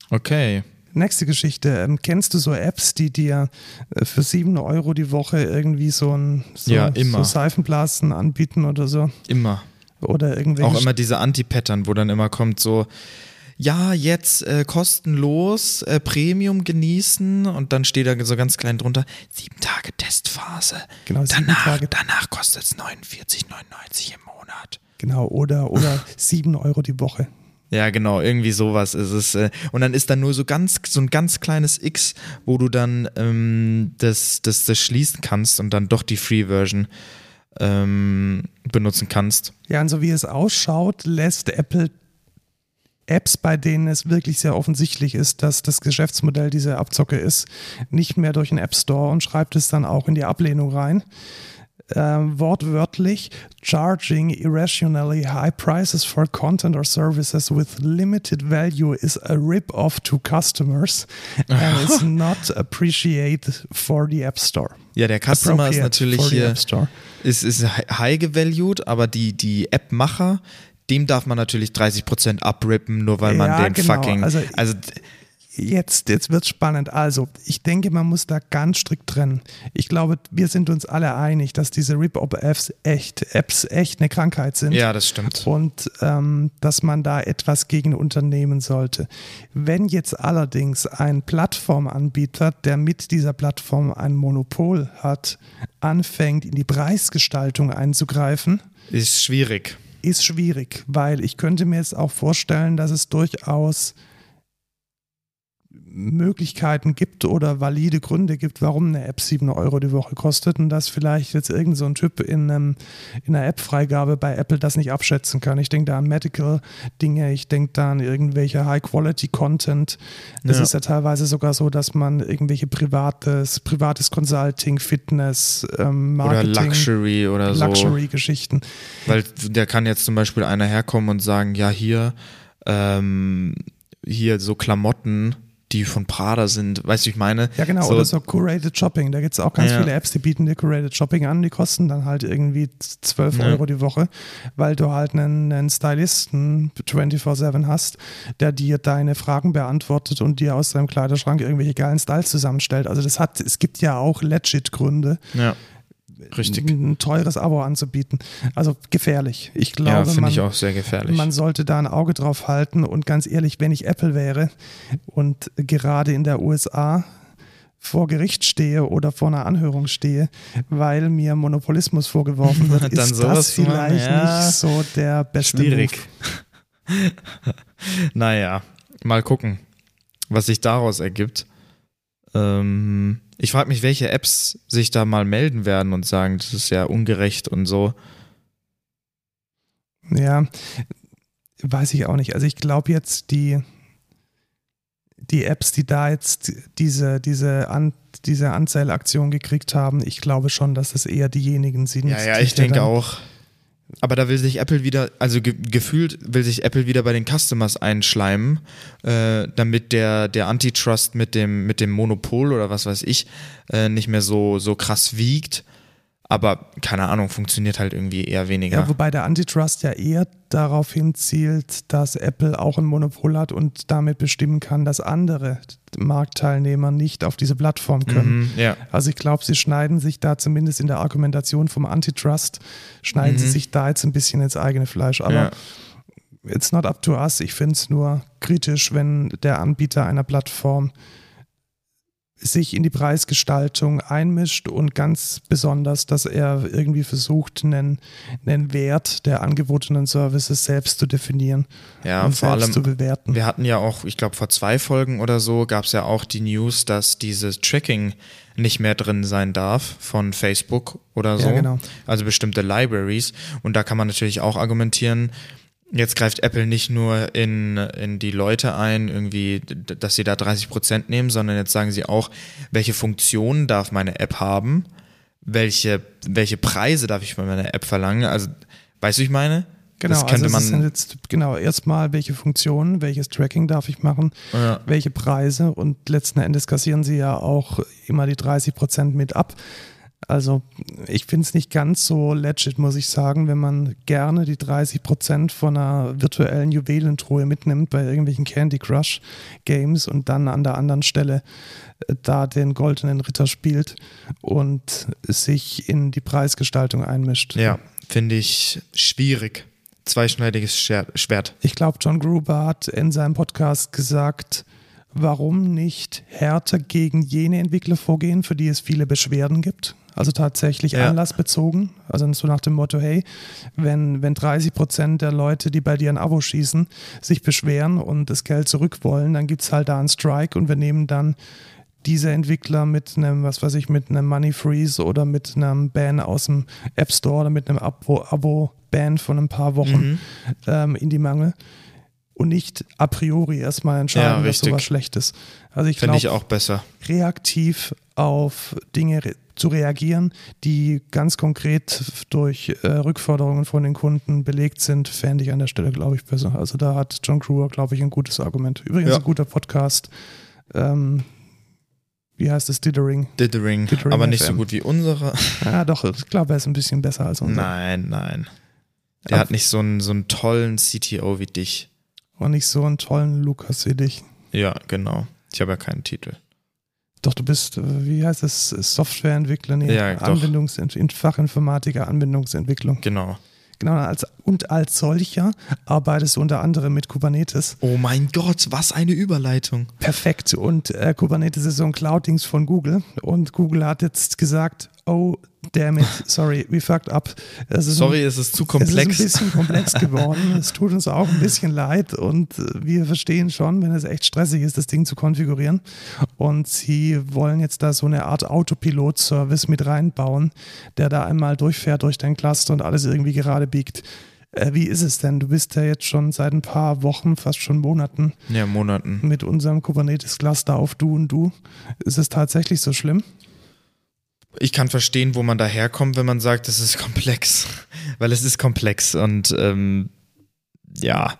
Okay. Nächste Geschichte. Ähm, kennst du so Apps, die dir äh, für 7 Euro die Woche irgendwie so ein so, Ja, so Seifenblasen anbieten oder so? Immer. Oder irgendwelche Auch immer diese Anti-Pattern, wo dann immer kommt so, ja, jetzt äh, kostenlos äh, Premium genießen und dann steht da so ganz klein drunter, sieben Tage Testphase. Genau, sieben danach Tage. danach kostet es 49,99 im Monat. Genau, oder, oder 7 Euro die Woche. Ja, genau, irgendwie sowas ist es. Äh, und dann ist da nur so ganz, so ein ganz kleines X, wo du dann ähm, das, das, das schließen kannst und dann doch die Free-Version ähm, benutzen kannst. Ja, und so wie es ausschaut, lässt Apple Apps, bei denen es wirklich sehr offensichtlich ist, dass das Geschäftsmodell diese Abzocke ist, nicht mehr durch den App Store und schreibt es dann auch in die Ablehnung rein. Ähm, wortwörtlich, charging irrationally high prices for content or services with limited value is a rip-off to customers and is not appreciated for the App Store. Ja, der Customer ist natürlich hier, Store. ist, ist high gevalued, aber die, die App-Macher, dem darf man natürlich 30% abrippen, nur weil man Ja, den genau. fucking. Also- also Jetzt, jetzt wird spannend. Also, ich denke, man muss da ganz strikt trennen. Ich glaube, wir sind uns alle einig, dass diese Rip-Off-Apps echt, Apps echt eine Krankheit sind. ja, das stimmt. Und ähm, dass man da etwas gegen unternehmen sollte. Wenn jetzt allerdings ein Plattformanbieter, der mit dieser Plattform ein Monopol hat, anfängt, in die Preisgestaltung einzugreifen, Ist schwierig. ist schwierig, weil ich könnte mir jetzt auch vorstellen, dass es durchaus Möglichkeiten gibt oder valide Gründe gibt, warum eine App 7 Euro die Woche kostet und dass vielleicht jetzt irgend so ein Typ in, einem, in einer App-Freigabe bei Apple das nicht abschätzen kann. Ich denke da an Medical-Dinge, ich denke da an irgendwelche High-Quality-Content. Es Ja. ist ja teilweise sogar so, dass man irgendwelche privates, privates Consulting, Fitness, ähm, Oder Marketing, Luxury oder so. Luxury-Geschichten. Weil der kann jetzt zum Beispiel einer herkommen und sagen, ja, hier, ähm, hier so Klamotten, die von Prada sind, weißt du, ich meine? Ja, genau, so, oder so Curated Shopping. Da gibt es auch ganz Ja. viele Apps, die bieten dir Curated Shopping an. Die kosten dann halt irgendwie 12 Ja. Euro die Woche, weil du halt einen, einen Stylisten 24-7 hast, der dir deine Fragen beantwortet und dir aus deinem Kleiderschrank irgendwelche geilen Styles zusammenstellt. Also das hat, es gibt ja auch legit Gründe, Ja, richtig. ein teures Abo anzubieten. Also gefährlich. Ich Ja, glaube, finde man, ich auch sehr gefährlich. man sollte da ein Auge drauf halten und ganz ehrlich, wenn ich Apple wäre und gerade in der USA vor Gericht stehe oder vor einer Anhörung stehe, weil mir Monopolismus vorgeworfen wird, Dann ist das vielleicht ja. nicht so der beste Schwierig. Move. naja, mal gucken, was sich daraus ergibt. Ähm, ich frage mich, welche Apps sich da mal melden werden und sagen, das ist ja ungerecht und so. Ja, weiß ich auch nicht. Also ich glaube jetzt, die, die Apps, die da jetzt diese, diese, An, diese Anzählaktion gekriegt haben, ich glaube schon, dass es eher diejenigen sind. Ja, ja, ich denke auch. Aber da will sich Apple wieder, also ge gefühlt will sich Apple wieder bei den Customers einschleimen, äh, damit der, der Antitrust mit dem, mit dem Monopol oder was weiß ich äh, nicht mehr so, so krass wiegt. Aber keine Ahnung, funktioniert halt irgendwie eher weniger. Ja, wobei der Antitrust ja eher darauf hinzielt, dass Apple auch ein Monopol hat und damit bestimmen kann, dass andere Marktteilnehmer nicht auf diese Plattform können. mhm, ja. Also ich glaube, sie schneiden sich da zumindest in der Argumentation vom Antitrust, schneiden sie Mhm. sich da jetzt ein bisschen ins eigene Fleisch. Aber ja. it's not up to us. Ich finde es nur kritisch, wenn der Anbieter einer Plattform sich in die Preisgestaltung einmischt und ganz besonders, dass er irgendwie versucht, einen, einen Wert der angebotenen Services selbst zu definieren Ja, und vor selbst allem, zu bewerten. wir hatten ja auch, ich glaube, vor zwei Folgen oder so gab es ja auch die News, dass dieses Tracking nicht mehr drin sein darf von Facebook oder so. Ja, genau. Also bestimmte Libraries. Und da kann man natürlich auch argumentieren, jetzt greift Apple nicht nur in, in die Leute ein, irgendwie, dass sie da 30 Prozent nehmen, sondern jetzt sagen sie auch, welche Funktionen darf meine App haben, welche, welche Preise darf ich von meiner App verlangen. Also, weißt du, wie ich meine? Genau, das könnte also man. sind jetzt genau erstmal, welche Funktionen, welches Tracking darf ich machen, Ja. welche Preise und letzten Endes kassieren sie ja auch immer die 30 Prozent mit ab. Also ich finde es nicht ganz so legit, muss ich sagen, wenn man gerne die 30 Prozent von einer virtuellen Juwelentruhe mitnimmt bei irgendwelchen Candy Crush Games und dann an der anderen Stelle äh, da den goldenen Ritter spielt und sich in die Preisgestaltung einmischt. Ja, finde ich schwierig. Zweischneidiges Schwert. Ich glaube, John Gruber hat in seinem Podcast gesagt, warum nicht härter gegen jene Entwickler vorgehen, für die es viele Beschwerden gibt. Also tatsächlich Ja. anlassbezogen. Also so nach dem Motto, hey, wenn, wenn 30 Prozent der Leute, die bei dir ein Abo schießen, sich beschweren und das Geld zurück wollen, dann gibt es halt da einen Strike und wir nehmen dann diese Entwickler mit einem, was weiß ich, mit einem Money Freeze oder mit einem Ban aus dem App Store oder mit einem Abo- Abo-Ban von ein paar Wochen ähm, in die Mangel und nicht a priori erstmal Ja, entscheiden, dass richtig. sowas schlecht ist. Also ich Finde ich glaube, auch besser. reaktiv auf Dinge zu reagieren, die ganz konkret durch äh, Rückforderungen von den Kunden belegt sind, fände ich an der Stelle, glaube ich, besser. Also da hat John Kruger, glaube ich, ein gutes Argument. Übrigens Ja. ein guter Podcast. Ähm, wie heißt es? Dithering. Dithering, Dithering aber nicht so FM. gut wie unsere. Ja, doch, ich glaube, er ist ein bisschen besser als unser. Nein, nein. Der Aber- hat nicht so einen, so einen tollen CTO wie dich. Und nicht so einen tollen Lukas wie dich. Ja, genau. Ich habe ja keinen Titel. Doch, du bist, äh, wie heißt es, Softwareentwickler, nee, Ja. Anwendungsent in Fachinformatiker, Anwendungsentwicklung. Genau. Genau, als, und als solcher arbeitest du unter anderem mit Kubernetes. Oh mein Gott, was eine Überleitung. Perfekt. Und äh, Kubernetes ist so ein Cloud-Dings von Google. Und Google hat jetzt gesagt, oh, damn it, sorry, we fucked up. Es Sorry, es ist zu Es komplex. ist ein bisschen komplex geworden. es tut uns auch ein bisschen leid und äh, wir verstehen schon, wenn es echt stressig ist, das Ding zu konfigurieren. Und sie wollen jetzt da so eine Art Autopilot-Service mit reinbauen, der da einmal durchfährt durch dein Cluster und alles irgendwie gerade biegt. Äh, wie ist es denn? Du bist ja jetzt schon seit ein paar Wochen, fast schon Monaten ja, Monaten. mit unserem Kubernetes-Cluster auf Du und Du. Ist es tatsächlich so schlimm? Ich kann verstehen, wo man da herkommt, wenn man sagt, es ist komplex. Weil es ist komplex und ähm, ja,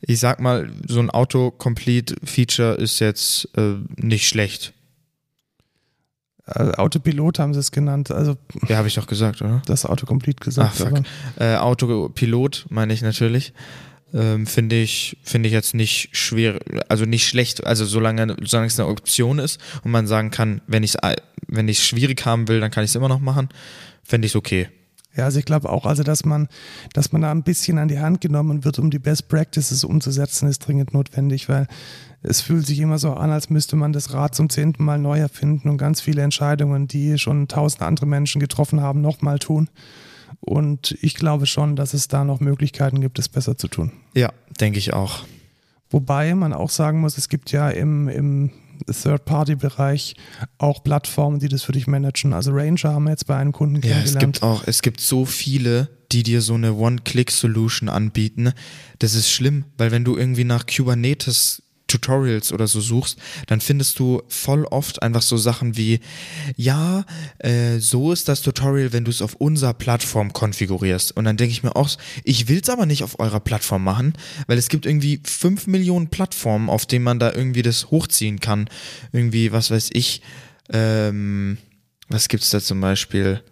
ich sag mal, so ein Autocomplete-Feature ist jetzt äh, nicht schlecht. Äh, Autopilot haben sie es genannt, also Ja, habe ich doch gesagt, oder? das Autocomplete gesagt. Ah, fuck. Äh, Autopilot meine ich natürlich. Ähm, finde ich, finde ich jetzt nicht schwer, also nicht schlecht, also solange, solange es eine Option ist und man sagen kann, wenn ich es wenn schwierig haben will, dann kann ich es immer noch machen, fände ich es okay. Ja, also ich glaube auch, also dass man, dass man da ein bisschen an die Hand genommen wird, um die Best Practices umzusetzen, ist dringend notwendig, weil es fühlt sich immer so an, als müsste man das Rad zum zehnten Mal neu erfinden und ganz viele Entscheidungen, die schon tausend andere Menschen getroffen haben, nochmal tun. Und ich glaube schon, dass es da noch Möglichkeiten gibt, es besser zu tun. Ja, denke ich auch. Wobei man auch sagen muss, es gibt ja im, im Third-Party-Bereich auch Plattformen, die das für dich managen. Also Ranger haben wir jetzt bei einem Kunden Ja, es kennengelernt. gibt auch, es gibt so viele, die dir so eine One-Click-Solution anbieten. Das ist schlimm, weil wenn du irgendwie nach Kubernetes Tutorials oder so suchst, dann findest du voll oft einfach so Sachen wie, ja, äh, so ist das Tutorial, wenn du es auf unserer Plattform konfigurierst. Und dann denke ich mir auch, ich will es aber nicht auf eurer Plattform machen, weil es gibt irgendwie fünf Millionen Plattformen, auf denen man da irgendwie das hochziehen kann. Irgendwie, was weiß ich, ähm, was gibt's da zum Beispiel?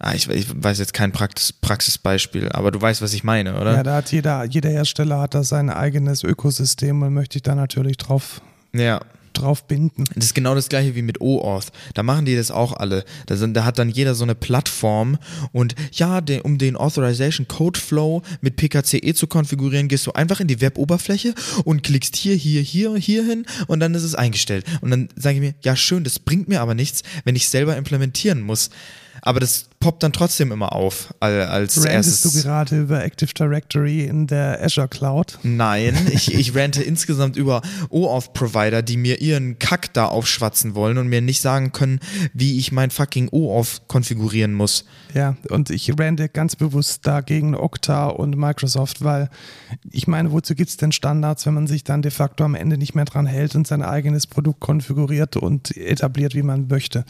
Ah, ich, ich weiß jetzt kein Praxis, Praxisbeispiel, aber du weißt, was ich meine, oder? Ja, da hat jeder, jeder Hersteller hat da sein eigenes Ökosystem und möchte ich da natürlich drauf, Ja, drauf binden. Das ist genau das gleiche wie mit OAuth. Da machen die das auch alle. Da, sind, da hat dann jeder so eine Plattform und ja, den, um den Authorization Code Flow mit PKCE zu konfigurieren, gehst du einfach in die Web-Oberfläche und klickst hier, hier, hier, hier hin und dann ist es eingestellt. Und dann sage ich mir, ja schön, das bringt mir aber nichts, wenn ich selber implementieren muss. Aber das poppt dann trotzdem immer auf als Rantest erstes. du gerade über Active Directory in der Azure Cloud? Nein, ich, ich rante insgesamt über OAuth-Provider, die mir ihren Kack da aufschwatzen wollen und mir nicht sagen können, wie ich mein fucking OAuth konfigurieren muss. Ja, und ich rante ganz bewusst dagegen Okta und Microsoft, weil ich meine, wozu gibt es denn Standards, wenn man sich dann de facto am Ende nicht mehr dran hält und sein eigenes Produkt konfiguriert und etabliert, wie man möchte?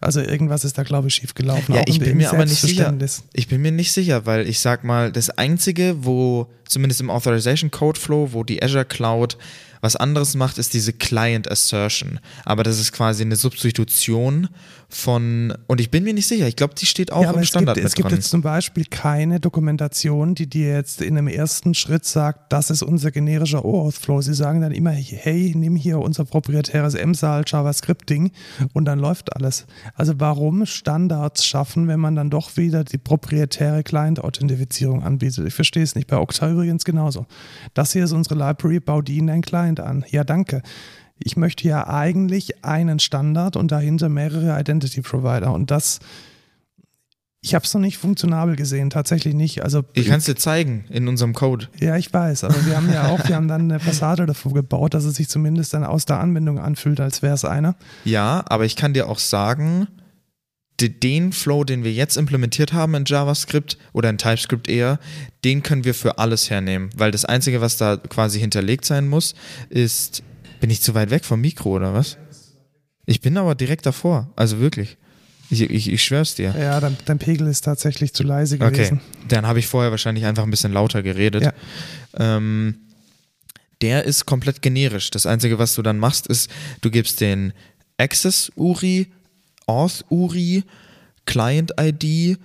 Also irgendwas ist da, glaube ich, schief gelaufen. Ja, ich bin mir aber nicht sicher. Ich bin mir nicht sicher, weil ich sag mal, das einzige, wo zumindest im Authorization Code Flow, wo die Azure Cloud was anderes macht, ist diese Client Assertion. Aber das ist quasi eine Substitution von, und ich bin mir nicht sicher, ich glaube, die steht auch ja, im es Standard gibt, es mit gibt dran. jetzt zum Beispiel keine Dokumentation, die dir jetzt in einem ersten Schritt sagt, das ist unser generischer OAuth-Flow. Sie sagen dann immer, hey, nimm hier unser proprietäres MSAL JavaScript-Ding und dann läuft alles. Also warum Standards schaffen, wenn man dann doch wieder die proprietäre Client-Authentifizierung anbietet? Ich verstehe es nicht. Bei Okta übrigens genauso. Das hier ist unsere Library, bau die in dein Client an. Ja, danke. Ich möchte ja eigentlich einen Standard und dahinter mehrere Identity Provider. Und das, ich habe es noch nicht funktionabel gesehen, tatsächlich nicht. Also Ich kann es dir zeigen in unserem Code. ja, ich weiß, aber wir haben ja auch, wir haben dann eine Fassade davor gebaut, dass es sich zumindest dann aus der Anwendung anfühlt, als wäre es einer. Ja, aber ich kann dir auch sagen, de- den Flow, den wir jetzt implementiert haben in JavaScript oder in TypeScript eher, den können wir für alles hernehmen, weil das Einzige, was da quasi hinterlegt sein muss, ist, bin ich zu weit weg vom Mikro oder was? Ich bin aber direkt davor, also wirklich. Ich, ich, ich schwör's dir. Ja, dein, dein Pegel ist tatsächlich zu leise Okay, gewesen. dann habe ich vorher wahrscheinlich einfach ein bisschen lauter geredet. Ja. Ähm, der ist komplett generisch. Das Einzige, was du dann machst, ist, du gibst den Access-URI, Auth-URI, Client-ID,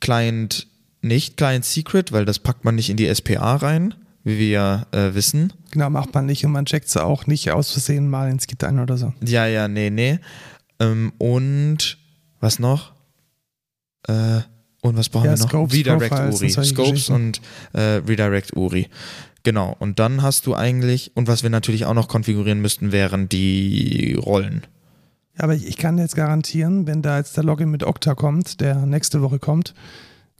Client nicht Client-Secret, weil das packt man nicht in die SPA rein, wie wir ja äh, wissen. Genau, macht man nicht und man checkt es auch nicht aus Versehen mal ins Git ein oder so. Ja, ja, nee, nee. Ähm, und was noch? Äh, und was brauchen Ja, wir noch? Scopes, Redirect Profiles URI. Scopes und äh, Redirect URI. Genau. Und dann hast du eigentlich, und was wir natürlich auch noch konfigurieren müssten, wären die Rollen. Aber ich, ich kann jetzt garantieren, wenn da jetzt der Login mit Okta kommt, der nächste Woche kommt,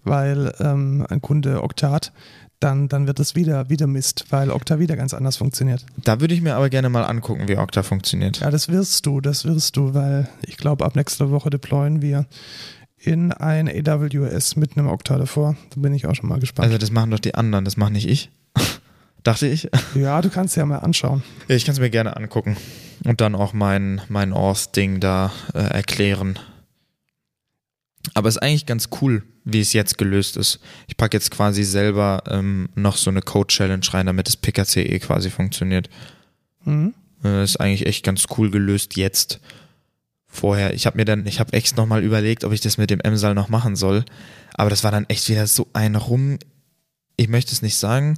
weil ähm, ein Kunde Okta hat, dann, dann wird es wieder, wieder Mist, weil Okta wieder ganz anders funktioniert. Da würde ich mir aber gerne mal angucken, wie Okta funktioniert. Ja, das wirst du, das wirst du, weil ich glaube, ab nächster Woche deployen wir in ein AWS mit einem Okta davor. Da bin ich auch schon mal gespannt. Also das machen doch die anderen, das mache nicht ich. Dachte ich. ja, du kannst ja mal anschauen. Ich kann es mir gerne angucken. Und dann auch mein, mein Auth-Ding da äh, erklären. Aber es ist eigentlich ganz cool, wie es jetzt gelöst ist. Ich packe jetzt quasi selber ähm, noch so eine Code-Challenge rein, damit das PKCE quasi funktioniert. Mhm. Äh, ist eigentlich echt ganz cool gelöst jetzt. Vorher, ich habe mir dann, ich habe echt nochmal überlegt, ob ich das mit dem MSAL noch machen soll. Aber das war dann echt wieder so ein Rum. Ich möchte es nicht sagen,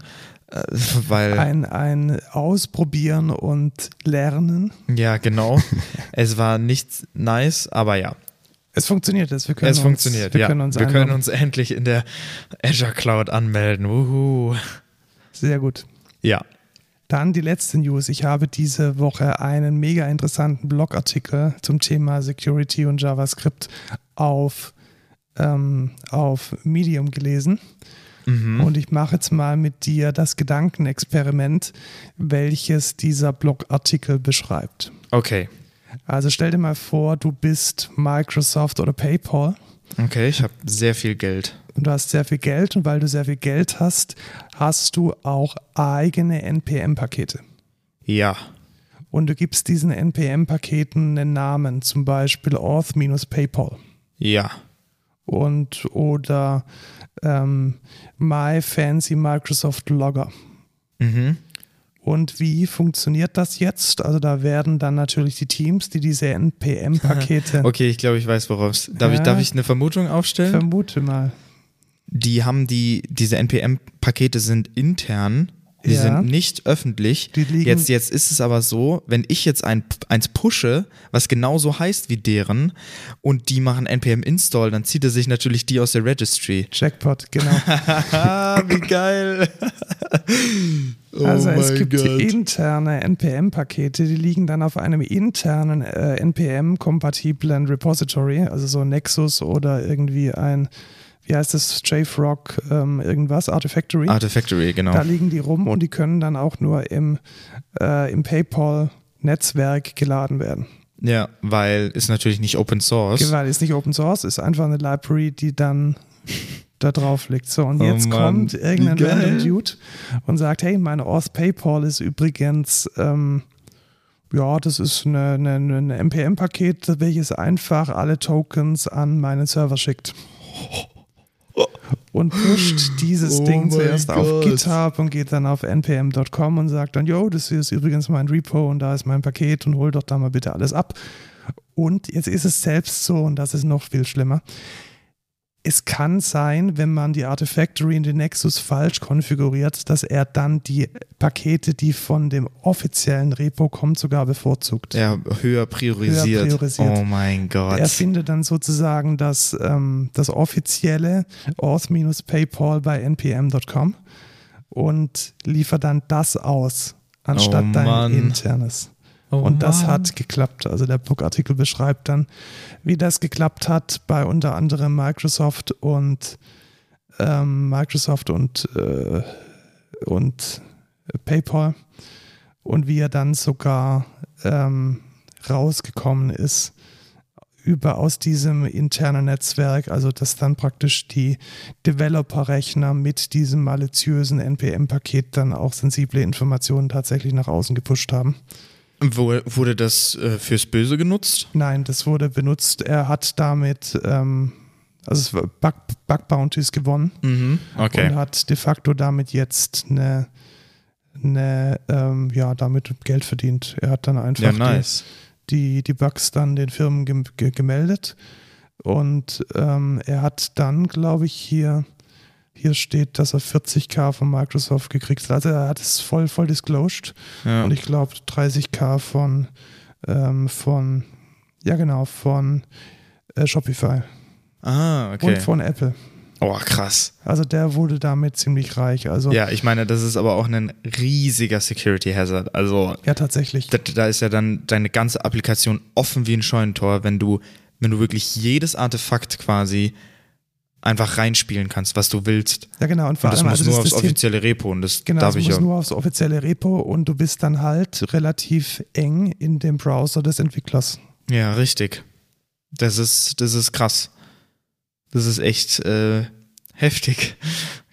äh, weil. Ein, ein Ausprobieren und Lernen. Ja, genau. es war nicht nice, aber ja, Es funktioniert jetzt. Wir können es uns, funktioniert. Wir ja. können uns wir können uns endlich in der Azure Cloud anmelden. Wuhu. Sehr gut. Ja. Dann die letzte News. Ich habe diese Woche einen mega interessanten Blogartikel zum Thema Security und JavaScript auf, ähm, auf Medium gelesen. Mhm. Und ich mache jetzt mal mit dir das Gedankenexperiment, welches dieser Blogartikel beschreibt. Okay. Also stell dir mal vor, du bist Microsoft oder PayPal Okay, ich habe sehr viel Geld. und du hast sehr viel Geld und weil du sehr viel Geld hast, hast du auch eigene NPM-Pakete. Ja. Und du gibst diesen NPM-Paketen einen Namen, zum Beispiel auth-paypal Ja. und oder ähm, My Fancy Microsoft Logger. Mhm. Und wie funktioniert das jetzt? Also da werden dann natürlich die Teams, die diese NPM-Pakete, Okay, ich glaube, ich weiß, worauf es. Darf, ich, Ja. darf ich eine Vermutung aufstellen? vermute mal. die haben die, diese NPM-Pakete sind intern Die Ja. sind nicht öffentlich. Jetzt, jetzt ist es aber so, wenn ich jetzt ein, eins pushe, was genauso heißt wie deren, und die machen npm install, dann zieht er sich natürlich die aus der Registry. Jackpot, genau. Wie geil. Oh Also es gibt Gott. interne NPM-Pakete, die liegen dann auf einem internen äh, NPM-kompatiblen Repository, also so Nexus oder irgendwie ein, wie heißt das, JFrog, ähm, irgendwas, Artifactory. Artifactory, genau. Da liegen die rum und die können dann auch nur im, äh, im PayPal-Netzwerk geladen werden. Ja, weil ist natürlich nicht Open Source. Weil ist nicht Open Source, ist einfach eine Library, die dann da drauf liegt. So, und Oh jetzt Mann, kommt irgendein random Dude und sagt, hey, meine Auth PayPal ist übrigens, ähm, ja, das ist eine, eine, eine NPM-Paket, welches einfach alle Tokens an meinen Server schickt. Und pusht dieses Oh Ding zuerst auf Gott. GitHub und geht dann auf npm.com und sagt dann, yo, das hier ist übrigens mein Repo und da ist mein Paket und hol doch da mal bitte alles ab. Und jetzt ist es selbst so, und das ist noch viel schlimmer. Es kann sein, wenn man die Artifactory in den Nexus falsch konfiguriert, dass er dann die Pakete, die von dem offiziellen Repo kommen, sogar bevorzugt. Ja, höher priorisiert. Höher priorisiert. Oh mein Gott. Er findet dann sozusagen das, ähm, das offizielle auth-paypal bei npm.com und liefert dann das aus, anstatt Oh dein internes. Oh Und das hat geklappt. Also der Blogartikel beschreibt dann, wie das geklappt hat bei unter anderem Microsoft und ähm, Microsoft und, äh, und PayPal und wie er dann sogar ähm, rausgekommen ist über aus diesem internen Netzwerk, also dass dann praktisch die Developer-Rechner mit diesem maliziösen NPM-Paket dann auch sensible Informationen tatsächlich nach außen gepusht haben. Wo, wurde das äh, fürs Böse genutzt? Nein, das wurde benutzt. Er hat damit ähm, also es war Bug, Bug Bounties gewonnen Mhm. und Okay. hat de facto damit jetzt eine, eine ähm, ja, damit Geld verdient. Er hat dann einfach Ja, nice. die, die, die Bugs dann den Firmen gem ge gemeldet und ähm, er hat dann, glaube ich, hier hier steht, dass er 40k von Microsoft gekriegt hat. Also er hat es voll, voll disclosed. Ja. Und ich glaube 30k von, ähm, von, ja genau, von äh, Shopify ah, okay. und von Apple. Oh, krass. Also der wurde damit ziemlich reich. Also ja, Ja, ich meine, das ist aber auch ein riesiger Security Hazard. Also tatsächlich. da, da ist ja dann deine ganze Applikation offen wie ein Scheunentor, wenn du, wenn du wirklich jedes Artefakt quasi einfach reinspielen kannst, was du willst. Ja genau. Und vor Und das allem, muss also nur aufs das Thema- offizielle Repo und das Genau, darf es ich muss ja. nur aufs offizielle Repo und du bist dann halt relativ eng in dem Browser des Entwicklers. Ja, richtig. Das ist, das ist krass. Das ist echt äh, heftig.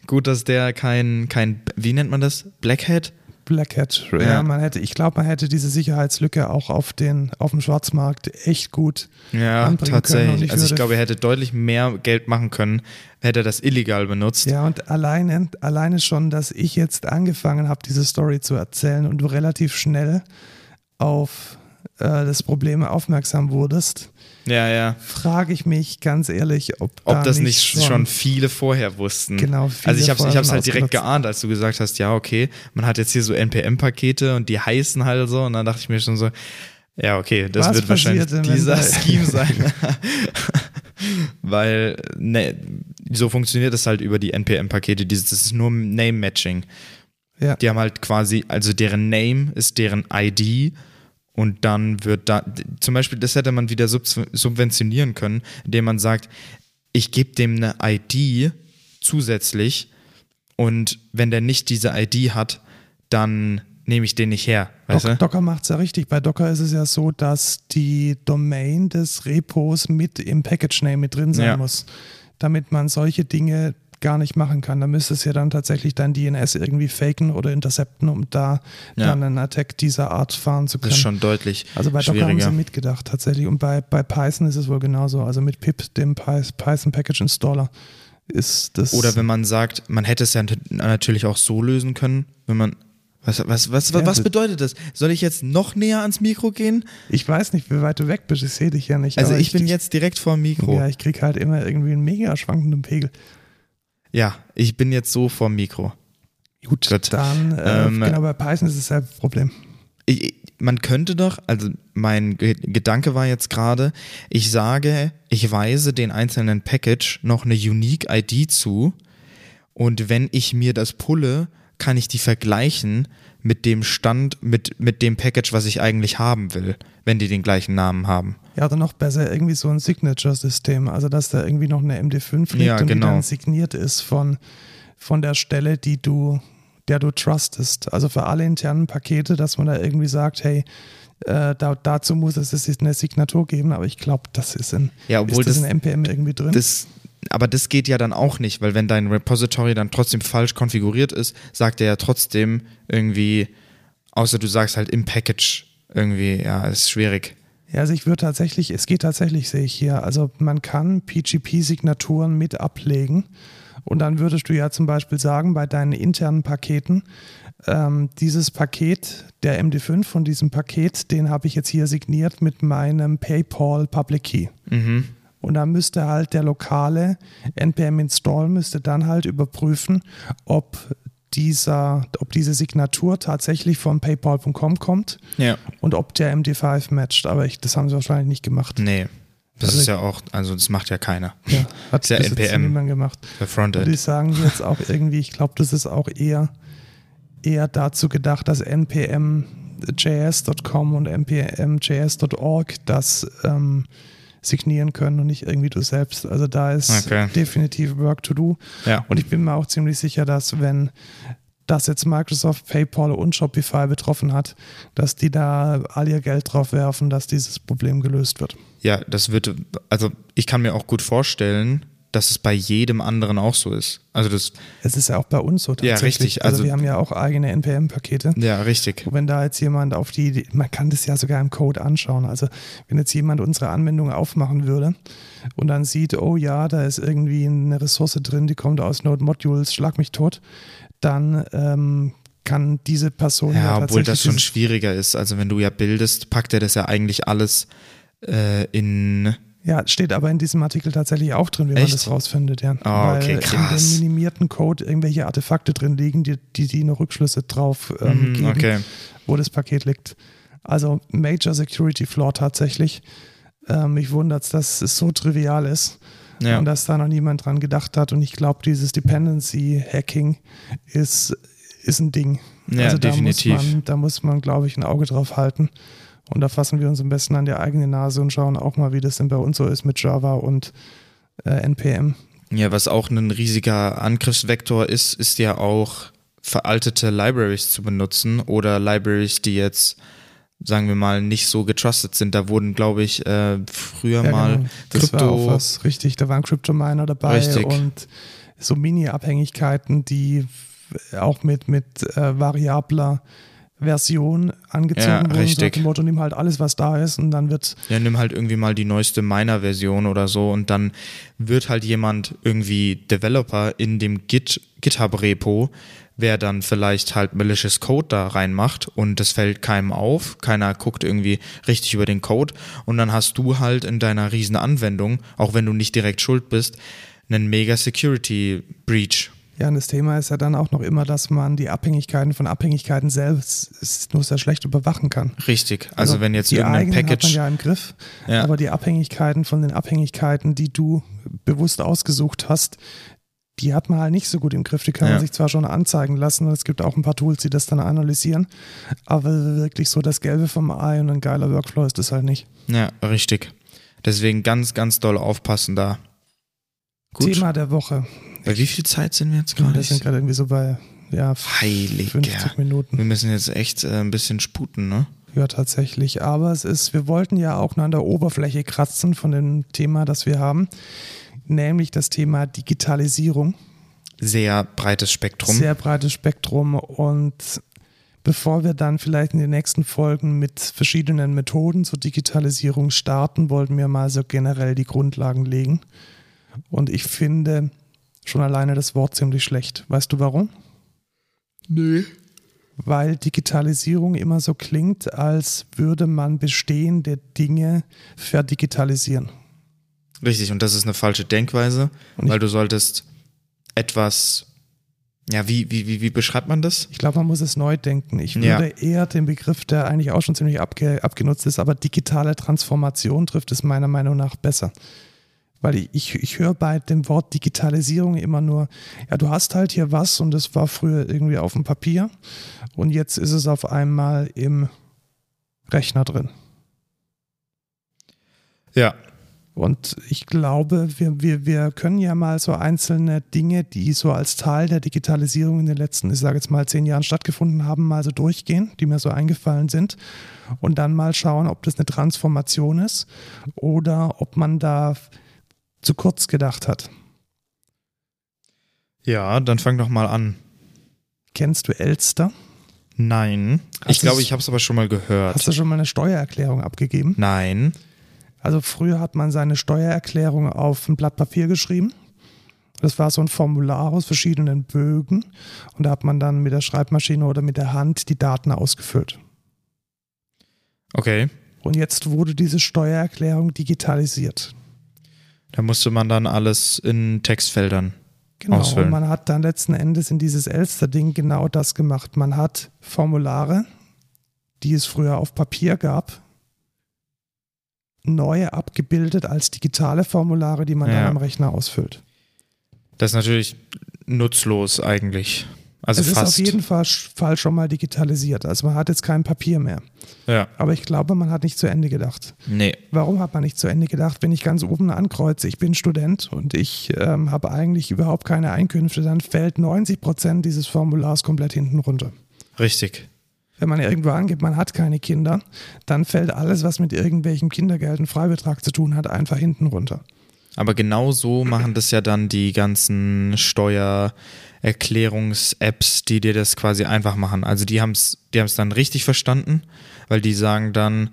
Gut, dass der kein, kein, wie nennt man das? Blackhead? Black Hat. Ja, Ja. man hätte, ich glaube, man hätte diese Sicherheitslücke auch auf den, auf dem Schwarzmarkt echt gut. Ja, anbringen können tatsächlich. und ich also ich glaube, er hätte deutlich mehr Geld machen können, hätte er das illegal benutzt. Ja, und alleine, alleine schon, dass ich jetzt angefangen habe, diese Story zu erzählen und du relativ schnell auf äh, das Problem aufmerksam wurdest, Ja, ja. frage ich mich ganz ehrlich, ob, Ob da das nicht schon, schon viele vorher wussten. Genau, viele also ich habe schon halt direkt geahnt, als du gesagt hast, ja, okay, man hat jetzt hier so NPM-Pakete und die heißen halt so und dann dachte ich mir schon so, ja, okay, das Was wird wahrscheinlich dieser Scheme sein. Weil, ne, so funktioniert es halt über die NPM-Pakete, das ist nur Name-Matching. Ja. Die haben halt quasi, also deren Name ist deren ID und dann wird da, zum Beispiel, das hätte man wieder sub subventionieren können, indem man sagt, ich gebe dem eine ID zusätzlich und wenn der nicht diese ID hat, dann nehme ich den nicht her. Weißt du? Docker macht es ja richtig. Bei Docker ist es ja so, dass die Domain des Repos mit im Package Name mit drin sein Ja. muss, damit man solche Dinge gar nicht machen kann. Da müsste es ja dann tatsächlich dein DNS irgendwie faken oder intercepten, um da Ja. dann einen Attack dieser Art fahren zu Das können. ist schon deutlich also bei Docker haben sie mitgedacht tatsächlich. Und bei, bei Python ist es wohl genauso. Also mit pip, dem Py- Python Package Installer, ist das. Oder wenn man sagt, man hätte es ja natürlich auch so lösen können, wenn man. Was, was, was, was das- bedeutet das? Soll ich jetzt noch näher ans Mikro gehen? ich weiß nicht, wie weit du weg bist. Ich sehe dich ja nicht. Also aber ich bin jetzt direkt vor dem Mikro. Ja, ich krieg halt immer irgendwie einen mega schwankenden Pegel. Ja, ich bin jetzt so vor dem Mikro. Gut, Gut. dann, äh, Ähm, genau, bei Python ist es dasselbe Problem. Ich, man könnte doch, also mein Ge Gedanke war jetzt gerade, ich sage, ich weise den einzelnen Package noch eine Unique ID zu und wenn ich mir das pulle, kann ich die vergleichen mit dem Stand, mit, mit dem Package, was ich eigentlich haben will, wenn die den gleichen Namen haben. Ja, oder noch besser, irgendwie so ein Signature-System, also dass da irgendwie noch eine MD5 liegt Ja, und die genau. dann signiert ist von, von der Stelle, die du, der du trustest. Also für alle internen Pakete, dass man da irgendwie sagt, hey, äh, da, dazu muss es eine Signatur geben, aber ich glaube, das ist in, Ja, obwohl ist das, das- in NPM irgendwie drin. Das, aber das geht ja dann auch nicht, weil wenn dein Repository dann trotzdem falsch konfiguriert ist, sagt er ja trotzdem irgendwie, außer du sagst halt im Package irgendwie, ja, ist schwierig. Ja, also ich würde tatsächlich, es geht tatsächlich, sehe ich hier. Also man kann PGP-Signaturen mit ablegen und dann würdest du ja zum Beispiel sagen, bei deinen internen Paketen, ähm, dieses Paket, der MD5 von diesem Paket, den habe ich jetzt hier signiert mit meinem PayPal Public Key. Mhm. Und dann müsste halt der lokale NPM Install müsste dann halt überprüfen, ob dieser, ob diese Signatur tatsächlich von paypal.com kommt Ja. und ob der MD5 matcht. Aber ich, das haben sie wahrscheinlich nicht gemacht. Nee. Das Also ist ja auch, also das macht ja keiner. Ja, hat Ist ja NPM. niemand gemacht. Der Frontend. die sagen jetzt auch irgendwie, ich glaube, das ist auch eher, eher dazu gedacht, dass npm.js.com und npm.js.org das ähm, signieren können und nicht irgendwie du selbst. Also da ist Okay. definitiv Work to do. Ja. Und ich bin mir auch ziemlich sicher, dass wenn das jetzt Microsoft, PayPal und Shopify betroffen hat, dass die da all ihr Geld drauf werfen, dass dieses Problem gelöst wird. Ja, das wird, also ich kann mir auch gut vorstellen, dass es bei jedem anderen auch so ist. Also das, Es ist ja auch bei uns so Ja, tatsächlich. richtig. Also, Also- wir haben ja auch eigene NPM-Pakete. ja, richtig. Wenn da jetzt jemand auf die, man kann das ja sogar im Code anschauen. Also wenn jetzt jemand unsere Anwendung aufmachen würde und dann sieht, oh ja, da ist irgendwie eine Ressource drin, die kommt aus Node Modules, schlag mich tot, dann ähm, kann diese Person ja, Ja, obwohl das schon schwieriger ist. Also wenn du ja bildest, packt er das ja eigentlich alles äh, in, Ja, steht aber in diesem Artikel tatsächlich auch drin, wie man Echt? das rausfindet, ja. Ah, okay, Weil krass. in dem minimierten Code irgendwelche Artefakte drin liegen, die, die, die noch Rückschlüsse drauf ähm, Mhm, geben. okay. wo das Paket liegt. Also Major Security Flaw tatsächlich. Ähm, mich wundert es, dass es so trivial ist Ja. und dass da noch niemand dran gedacht hat. Und ich glaube, dieses Dependency Hacking ist, ist ein Ding. Ja, also da definitiv. muss man, da muss man, glaube ich, ein Auge drauf halten. Und da fassen wir uns am besten an die eigene Nase und schauen auch mal, wie das denn bei uns so ist mit Java und äh, NPM. Ja, was auch ein riesiger Angriffsvektor ist, ist ja auch veraltete Libraries zu benutzen oder Libraries, die jetzt, sagen wir mal, nicht so getrustet sind. Da wurden, glaube ich, äh, früher Ja, mal genau. Das war auch was, richtig. Da waren Crypto-Miner dabei Richtig. und so Mini-Abhängigkeiten, die auch mit, mit äh, variabler Version angezogen Ja, wurden. Richtig. nach Motto, nimm halt alles, was da ist und dann wird Ja, nimm halt irgendwie mal die neueste Miner-Version oder so und dann wird halt jemand irgendwie Developer in dem Git, GitHub-Repo, wer dann vielleicht halt malicious Code da reinmacht und das fällt keinem auf, keiner guckt irgendwie richtig über den Code und dann hast du halt in deiner riesen Anwendung, auch wenn du nicht direkt schuld bist, einen mega Security Breach. Ja, und das Thema ist ja dann auch noch immer, dass man die Abhängigkeiten von Abhängigkeiten selbst nur sehr schlecht überwachen kann. Richtig. Also, wenn jetzt die irgendein eigenen Package. hat man ja im Griff, Ja. aber die Abhängigkeiten von den Abhängigkeiten, die du bewusst ausgesucht hast, die hat man halt nicht so gut im Griff. Die kann Ja. man sich zwar schon anzeigen lassen und es gibt auch ein paar Tools, die das dann analysieren, aber wirklich so das Gelbe vom Ei und ein geiler Workflow ist das halt nicht. ja, richtig. Deswegen ganz, ganz doll aufpassen da. Gut. Thema der Woche. Bei wie viel Zeit sind wir jetzt Wir gerade? sind gerade irgendwie so bei ja, Heiliger. 50 Minuten. Wir müssen jetzt echt äh, ein bisschen sputen, ne? Ja, tatsächlich. Aber es ist, wir wollten ja auch nur an der Oberfläche kratzen von dem Thema, das wir haben, nämlich das Thema Digitalisierung. Sehr breites Spektrum. Sehr breites Spektrum. Und bevor wir dann vielleicht in den nächsten Folgen mit verschiedenen Methoden zur Digitalisierung starten, wollten wir mal so generell die Grundlagen legen. Und ich finde schon alleine das Wort ziemlich schlecht. Weißt du warum? Nö. weil Digitalisierung immer so klingt, als würde man bestehende Dinge verdigitalisieren. Richtig, und das ist eine falsche Denkweise, weil du solltest etwas, ja, wie, wie, wie, wie beschreibt man das? Ich glaube, man muss es neu denken. Ich Ja. würde eher den Begriff, der eigentlich auch schon ziemlich abge, abgenutzt ist, aber digitale Transformation trifft es meiner Meinung nach besser. Weil ich, ich, ich höre bei dem Wort Digitalisierung immer nur, ja, du hast halt hier was und es war früher irgendwie auf dem Papier und jetzt ist es auf einmal im Rechner drin. Ja. Und ich glaube, wir, wir, wir können ja mal so einzelne Dinge, die so als Teil der Digitalisierung in den letzten, ich sage jetzt mal, zehn Jahren stattgefunden haben, mal so durchgehen, die mir so eingefallen sind. Und dann mal schauen, ob das eine Transformation ist oder ob man da zu kurz gedacht hat. Ja, dann fang doch mal an. Kennst du Elster? Nein. Hast ich glaube, ich habe es aber schon mal gehört. Hast du schon mal eine Steuererklärung abgegeben? Nein. Also früher hat man seine Steuererklärung auf ein Blatt Papier geschrieben. Das war so ein Formular aus verschiedenen Bögen und da hat man dann mit der Schreibmaschine oder mit der Hand die Daten ausgefüllt. Okay. Und jetzt wurde diese Steuererklärung digitalisiert. Da musste man dann alles in Textfeldern. Genau. Ausfüllen. Und man hat dann letzten Endes in dieses Elster-Ding genau das gemacht. Man hat Formulare, die es früher auf Papier gab, neu abgebildet als digitale Formulare, die man Ja. dann am Rechner ausfüllt. Das ist natürlich nutzlos eigentlich. Also es fast. ist auf jeden Fall, Fall schon mal digitalisiert. Also man hat jetzt kein Papier mehr. ja. Aber ich glaube, man hat nicht zu Ende gedacht. Nee. Warum hat man nicht zu Ende gedacht? Wenn ich ganz oben ankreuze, ich bin Student und ich ähm, habe eigentlich überhaupt keine Einkünfte, dann fällt 90 Prozent dieses Formulars komplett hinten runter. Richtig. Wenn man irgendwo angibt, man hat keine Kinder, dann fällt alles, was mit irgendwelchem Kindergeld und Freibetrag zu tun hat, einfach hinten runter. Aber genau so machen das ja dann die ganzen Steuererklärungs-Apps, die dir das quasi einfach machen. Also die haben es die haben's dann richtig verstanden, weil die sagen dann,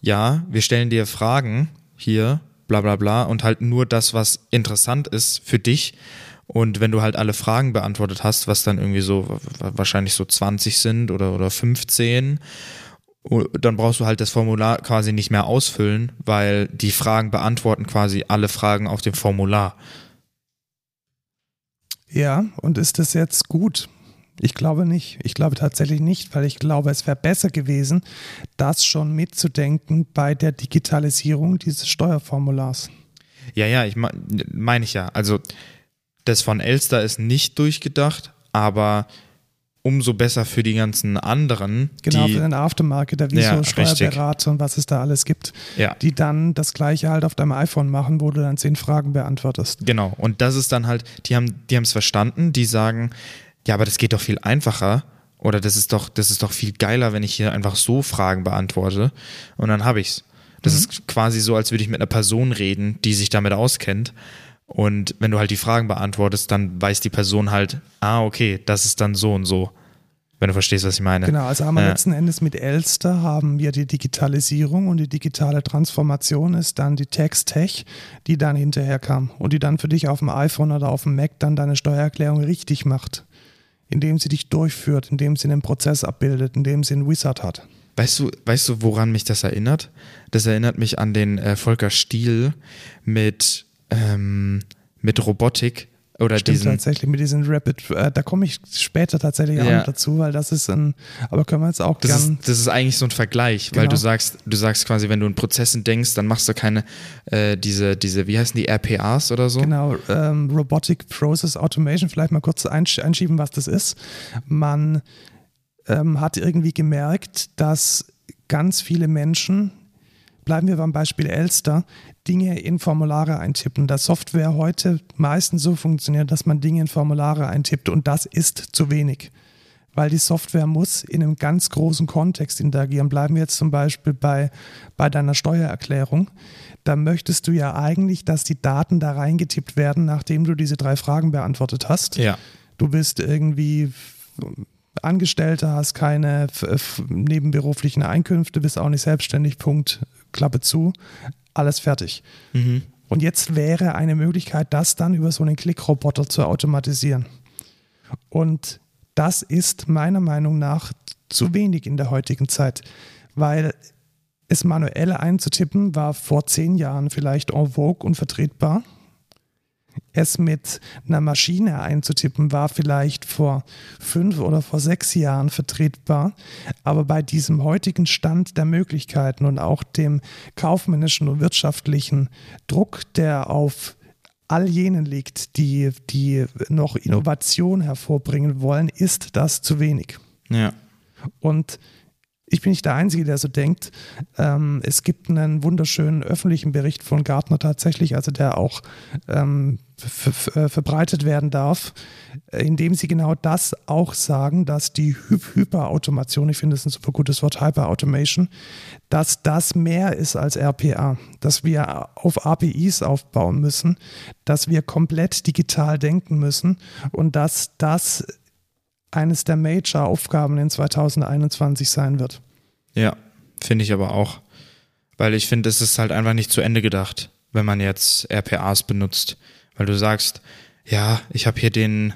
ja, wir stellen dir Fragen hier, bla bla bla, und halt nur das, was interessant ist für dich. Und wenn du halt alle Fragen beantwortet hast, was dann irgendwie so wa- wahrscheinlich so 20 sind oder, oder 15, o- dann brauchst du halt das Formular quasi nicht mehr ausfüllen, weil die Fragen beantworten quasi alle Fragen auf dem Formular. Ja, und ist das jetzt gut? Ich glaube nicht. Ich glaube tatsächlich nicht, weil ich glaube, es wäre besser gewesen, das schon mitzudenken bei der Digitalisierung dieses Steuerformulars. Ja, ja, ich meine mein ich ja. Also das von Elster ist nicht durchgedacht, aber umso besser für die ganzen anderen, Genau, die für den Aftermarket, wie Ja, so. Steuerberater und was es da alles gibt, ja, die dann das gleiche halt auf deinem iPhone machen, wo du dann zehn Fragen beantwortest. genau. Und das ist dann halt, die haben, die haben es verstanden, die sagen, ja, aber das geht doch viel einfacher. Oder das ist doch, das ist doch viel geiler, wenn ich hier einfach so Fragen beantworte. Und dann habe ich's. Das ist quasi so, als würde ich mit einer Person reden, die sich damit auskennt. Und wenn du halt die Fragen beantwortest, dann weiß die Person halt, ah, okay, das ist dann so und so. Wenn du verstehst, was ich meine. Genau, also haben wir Ja. letzten Endes mit Elster haben wir die Digitalisierung und die digitale Transformation ist dann die Text-Tech, die dann hinterher kam und die dann für dich auf dem iPhone oder auf dem Mac dann deine Steuererklärung richtig macht, indem sie dich durchführt, indem sie einen Prozess abbildet, indem sie einen Wizard hat. Weißt du, weißt du, woran mich das erinnert? Das erinnert mich an den äh, Volker Stiel mit, ähm, mit Robotik oder Stimmt diesen. tatsächlich mit diesen Rapid, äh, da komme ich später tatsächlich auch noch dazu, weil das ist ein, aber können wir jetzt auch Das gern, ist, das ist eigentlich so ein Vergleich, weil Genau. du sagst, du sagst quasi, wenn du in Prozessen denkst, dann machst du keine, äh, diese, diese, wie heißen die, RPAs oder so? Genau, ähm, Robotic Process Automation, vielleicht mal kurz einsch einschieben, was das ist. Man ähm, hat irgendwie gemerkt, dass ganz viele Menschen, bleiben wir beim Beispiel Elster, Dinge in Formulare eintippen. Da Software heute meistens so funktioniert, dass man Dinge in Formulare eintippt und das ist zu wenig. Weil die Software muss in einem ganz großen Kontext interagieren. Bleiben wir jetzt zum Beispiel bei, bei deiner Steuererklärung. Da möchtest du ja eigentlich, dass die Daten da reingetippt werden, nachdem du diese drei Fragen beantwortet hast. Ja. Du bist irgendwie Angestellter, hast keine nebenberuflichen Einkünfte, bist auch nicht selbstständig, Punkt, Klappe zu, alles fertig. Mhm. Und jetzt wäre eine Möglichkeit, das dann über so einen Klickroboter zu automatisieren. Und das ist meiner Meinung nach zu wenig in der heutigen Zeit, weil es manuell einzutippen war vor zehn Jahren vielleicht en vogue und vertretbar. Es mit einer Maschine einzutippen war vielleicht vor fünf oder vor sechs Jahren vertretbar, aber bei diesem heutigen Stand der Möglichkeiten und auch dem kaufmännischen und wirtschaftlichen Druck, der auf all jenen liegt, die, die noch Innovation hervorbringen wollen, ist das zu wenig. Ja. Und ich bin nicht der Einzige, der so denkt. Ähm, es gibt einen wunderschönen öffentlichen Bericht von Gartner tatsächlich, also der auch ähm, verbreitet werden darf, in dem sie genau das auch sagen, dass die Hy Hyperautomation, ich finde das ein super gutes Wort, Hyperautomation, dass das mehr ist als RPA, dass wir auf APIs aufbauen müssen, dass wir komplett digital denken müssen und dass das eines der Major-Aufgaben in 2021 sein wird. Ja, finde ich aber auch. Weil ich finde, es ist halt einfach nicht zu Ende gedacht, wenn man jetzt RPAs benutzt. Weil du sagst, ja, ich habe hier den,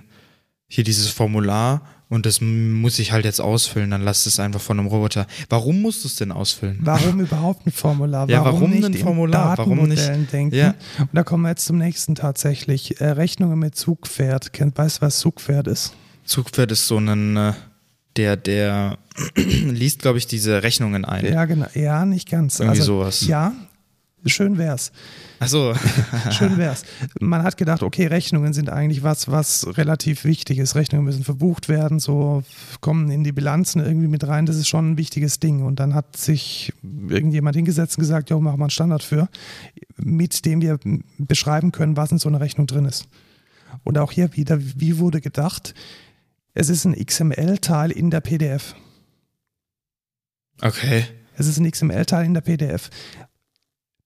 hier dieses Formular und das muss ich halt jetzt ausfüllen, dann lass es einfach von einem Roboter. Warum musst du es denn ausfüllen? Warum überhaupt ein Formular? Ja, warum, nicht ein Formular? Warum nicht? Denken? Ja. Und da kommen wir jetzt zum nächsten tatsächlich. Äh, Rechnungen mit Zugpferd. Kennt, weißt du, was Zugpferd ist? Zugpferd ist so ein, äh, der, der liest, glaube ich, diese Rechnungen ein. Ja, genau. Ja, nicht ganz. Irgendwie also, sowas. Ja, schön wär's. Ach so. schön wär's. Man hat gedacht, okay, Rechnungen sind eigentlich was, was relativ wichtig ist. Rechnungen müssen verbucht werden, so kommen in die Bilanzen irgendwie mit rein. Das ist schon ein wichtiges Ding. Und dann hat sich irgendjemand hingesetzt und gesagt, ja, machen wir einen Standard für, mit dem wir beschreiben können, was in so einer Rechnung drin ist. Und auch hier wieder, wie wurde gedacht, es ist ein XML-Teil in der PDF. Okay. Es ist ein XML-Teil in der PDF.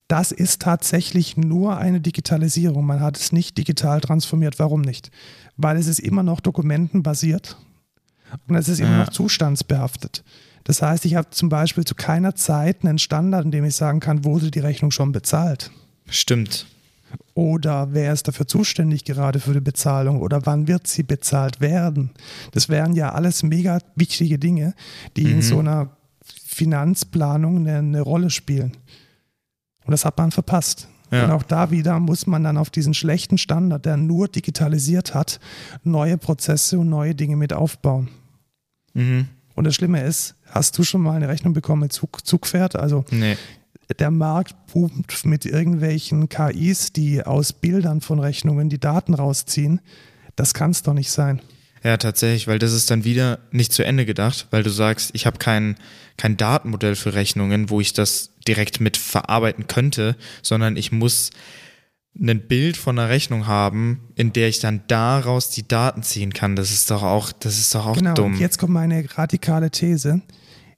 Das ist tatsächlich nur eine Digitalisierung. Man hat es nicht digital transformiert. Warum nicht? Weil es ist immer noch dokumentenbasiert und es ist immer Ja. noch zustandsbehaftet. Das heißt, ich habe zum Beispiel zu keiner Zeit einen Standard, in dem ich sagen kann, wurde die Rechnung schon bezahlt? Stimmt. Oder wer ist dafür zuständig gerade für die Bezahlung oder wann wird sie bezahlt werden? Das wären ja alles mega wichtige Dinge, die in Mhm. so einer Finanzplanung eine, eine Rolle spielen. Und das hat man verpasst. Ja. Und auch da wieder muss man dann auf diesen schlechten Standard, der nur digitalisiert hat, neue Prozesse und neue Dinge mit aufbauen. Mhm. Und das Schlimme ist, hast du schon mal eine Rechnung bekommen mit Zug, Zugpferd? Also Nee. Der Markt boomt mit irgendwelchen KIs, die aus Bildern von Rechnungen die Daten rausziehen. Das kann es doch nicht sein. Ja, tatsächlich, weil das ist dann wieder nicht zu Ende gedacht, weil du sagst, ich habe kein, kein Datenmodell für Rechnungen, wo ich das direkt mit verarbeiten könnte, sondern ich muss ein Bild von einer Rechnung haben, in der ich dann daraus die Daten ziehen kann. Das ist doch auch, das ist doch auch genau, dumm. und jetzt kommt meine radikale These.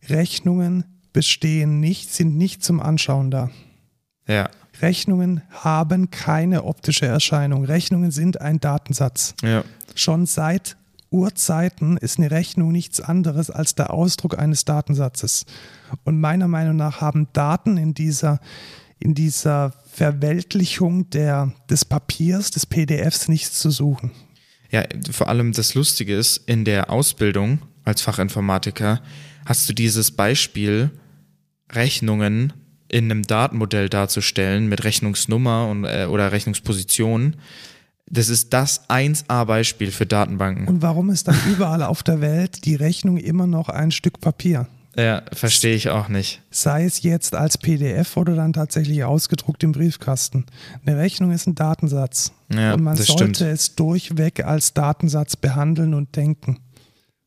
Rechnungen bestehen nicht, sind nicht zum Anschauen da. ja, Rechnungen haben keine optische Erscheinung. Rechnungen sind ein Datensatz. ja, Schon seit Urzeiten ist eine Rechnung nichts anderes als der Ausdruck eines Datensatzes. Und meiner Meinung nach haben Daten in dieser, in dieser Verweltlichung der, des Papiers, des PDFs nichts zu suchen. ja. Vor allem das Lustige ist, in der Ausbildung als Fachinformatiker hast du dieses Beispiel, Rechnungen in einem Datenmodell darzustellen mit Rechnungsnummer und, äh, oder Rechnungsposition. Das ist das 1A-Beispiel für Datenbanken. Und warum ist dann überall auf der Welt die Rechnung immer noch ein Stück Papier? Ja, verstehe ich auch nicht. Sei es jetzt als PDF oder dann tatsächlich ausgedruckt im Briefkasten. Eine Rechnung ist ein Datensatz. Ja, und man sollte stimmt. es durchweg als Datensatz behandeln und denken.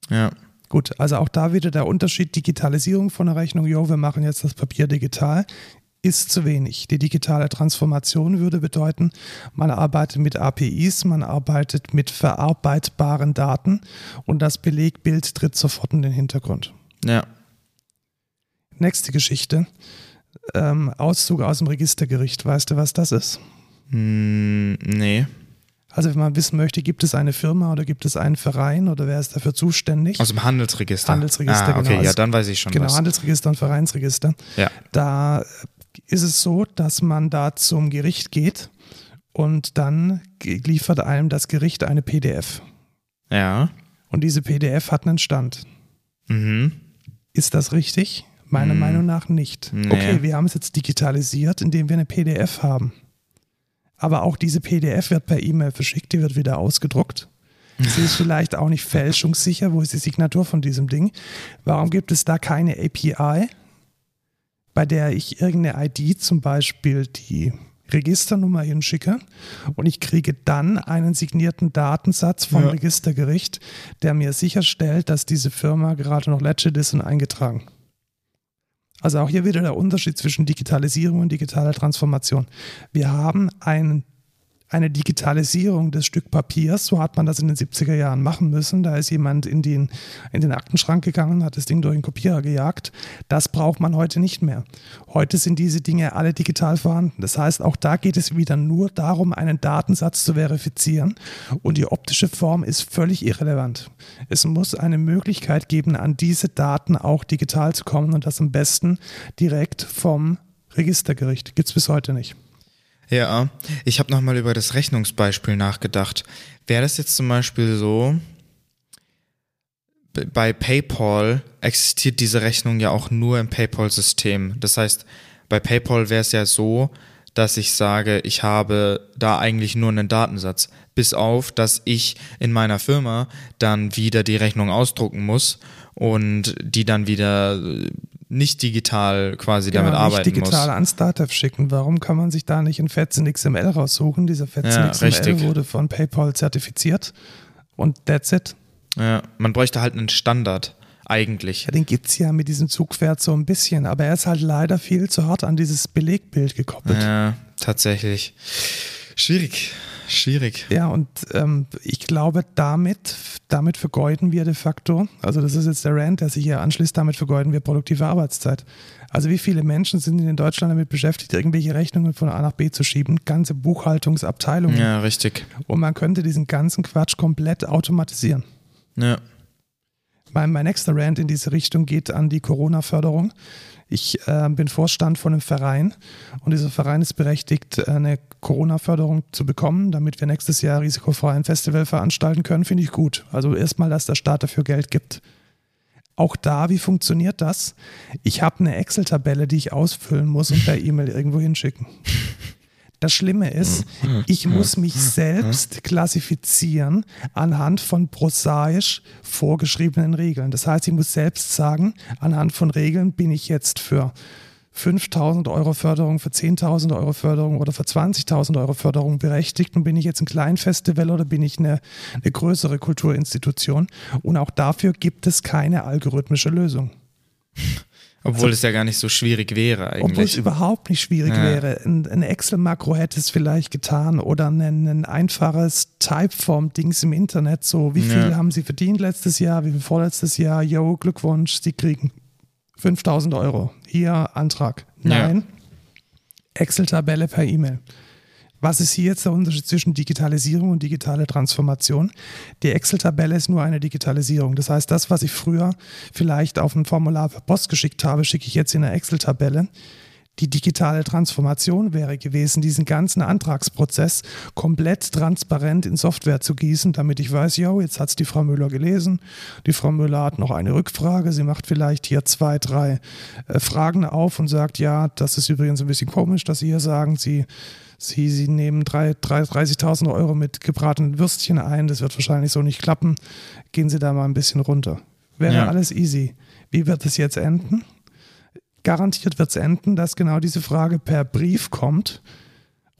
Ja, Gut, also auch da wieder der Unterschied Digitalisierung von der Rechnung. Jo, wir machen jetzt das Papier digital. Ist zu wenig. Die digitale Transformation würde bedeuten, man arbeitet mit APIs, man arbeitet mit verarbeitbaren Daten und das Belegbild tritt sofort in den Hintergrund. ja, Nächste Geschichte. Ähm, Auszug aus dem Registergericht. Weißt du, was das ist? hm, nee. Also wenn man wissen möchte, gibt es eine Firma oder gibt es einen Verein oder wer ist dafür zuständig? Aus dem Handelsregister. Handelsregister, ah, okay, genau. ja, Also- dann weiß ich schon genau, was. Handelsregister und Vereinsregister. Ja, Da ist es so, dass man da zum Gericht geht und dann liefert einem das Gericht eine PDF. ja. Und diese PDF hat einen Stand. Mhm. Ist das richtig? Meiner Hm. Meinung nach nicht. Nee. Okay, wir haben es jetzt digitalisiert, indem wir eine PDF haben. Aber auch diese PDF wird per E-Mail verschickt, die wird wieder ausgedruckt. Sie ist vielleicht auch nicht fälschungssicher. Wo ist die Signatur von diesem Ding? Warum gibt es da keine API, bei der ich irgendeine ID, zum Beispiel die Registernummer hinschicke und ich kriege dann einen signierten Datensatz vom ja. Registergericht, der mir sicherstellt, dass diese Firma gerade noch legit ist und eingetragen. Also auch hier wieder der Unterschied zwischen Digitalisierung und digitaler Transformation. Wir haben einen eine Digitalisierung des Stück Papiers. So hat man das in den 70er Jahren machen müssen. Da ist jemand in den, in den Aktenschrank gegangen, hat das Ding durch den Kopierer gejagt. Das braucht man heute nicht mehr. Heute sind diese Dinge alle digital vorhanden. Das heißt, auch da geht es wieder nur darum, einen Datensatz zu verifizieren. Und die optische Form ist völlig irrelevant. Es muss eine Möglichkeit geben, an diese Daten auch digital zu kommen und das am besten direkt vom Registergericht. Gibt es bis heute nicht. Ja, ich habe nochmal über das Rechnungsbeispiel nachgedacht. Wäre das jetzt zum Beispiel so, bei PayPal existiert diese Rechnung ja auch nur im PayPal-System. Das heißt, bei PayPal wäre es ja so, dass ich sage, ich habe da eigentlich nur einen Datensatz, bis auf, dass ich in meiner Firma dann wieder die Rechnung ausdrucken muss und die dann wieder nicht digital quasi genau, damit arbeiten nicht digital muss. an Startup schicken. Warum kann man sich da nicht ein Fetzen XML raussuchen? Dieser Fetzen ja, XML richtig. wurde von PayPal zertifiziert und that's it. Ja, man bräuchte halt einen Standard eigentlich. Ja, den gibt es ja mit diesem Zugpferd so ein bisschen, aber er ist halt leider viel zu hart an dieses Belegbild gekoppelt. Ja, tatsächlich. Schwierig. Schwierig. Ja, und ähm, ich glaube, damit, damit vergeuden wir de facto, also das ist jetzt der Rand, der sich hier anschließt, damit vergeuden wir produktive Arbeitszeit. Also wie viele Menschen sind in Deutschland damit beschäftigt, irgendwelche Rechnungen von A nach B zu schieben, ganze Buchhaltungsabteilungen. Ja, richtig. Und man könnte diesen ganzen Quatsch komplett automatisieren. Ja. Mein, mein nächster Rant in diese Richtung geht an die Corona-Förderung. Ich äh, bin Vorstand von einem Verein und dieser Verein ist berechtigt, eine Corona-Förderung zu bekommen, damit wir nächstes Jahr risikofrei ein Festival veranstalten können, finde ich gut. Also erstmal, dass der Staat dafür Geld gibt. Auch da, wie funktioniert das? Ich habe eine Excel-Tabelle, die ich ausfüllen muss und per E-Mail irgendwo hinschicken. Das Schlimme ist, ich muss mich selbst klassifizieren anhand von prosaisch vorgeschriebenen Regeln. Das heißt, ich muss selbst sagen, anhand von Regeln bin ich jetzt für 5000 Euro Förderung, für 10.000 Euro Förderung oder für 20.000 Euro Förderung berechtigt und bin ich jetzt ein Kleinfestival oder bin ich eine, eine größere Kulturinstitution? Und auch dafür gibt es keine algorithmische Lösung. Obwohl also, es ja gar nicht so schwierig wäre eigentlich. Obwohl es überhaupt nicht schwierig ja. wäre. Ein, ein Excel-Makro hätte es vielleicht getan oder ein, ein einfaches Typeform-Dings im Internet. So, wie viel ja. haben Sie verdient letztes Jahr, wie viel vorletztes Jahr? Yo, Glückwunsch, Sie kriegen 5000 Euro. Hier Antrag. Nein. Ja. Excel-Tabelle per E-Mail. Was ist hier jetzt der Unterschied zwischen Digitalisierung und digitale Transformation? Die Excel-Tabelle ist nur eine Digitalisierung. Das heißt, das, was ich früher vielleicht auf ein Formular per Post geschickt habe, schicke ich jetzt in eine Excel-Tabelle. Die digitale Transformation wäre gewesen, diesen ganzen Antragsprozess komplett transparent in Software zu gießen, damit ich weiß, yo, jetzt hat es die Frau Müller gelesen. Die Frau Müller hat noch eine Rückfrage. Sie macht vielleicht hier zwei, drei äh, Fragen auf und sagt, ja, das ist übrigens ein bisschen komisch, dass Sie hier sagen, Sie Sie, Sie nehmen 30.000 Euro mit gebratenen Würstchen ein, das wird wahrscheinlich so nicht klappen. Gehen Sie da mal ein bisschen runter. Wäre ja. alles easy. Wie wird es jetzt enden? Garantiert wird es enden, dass genau diese Frage per Brief kommt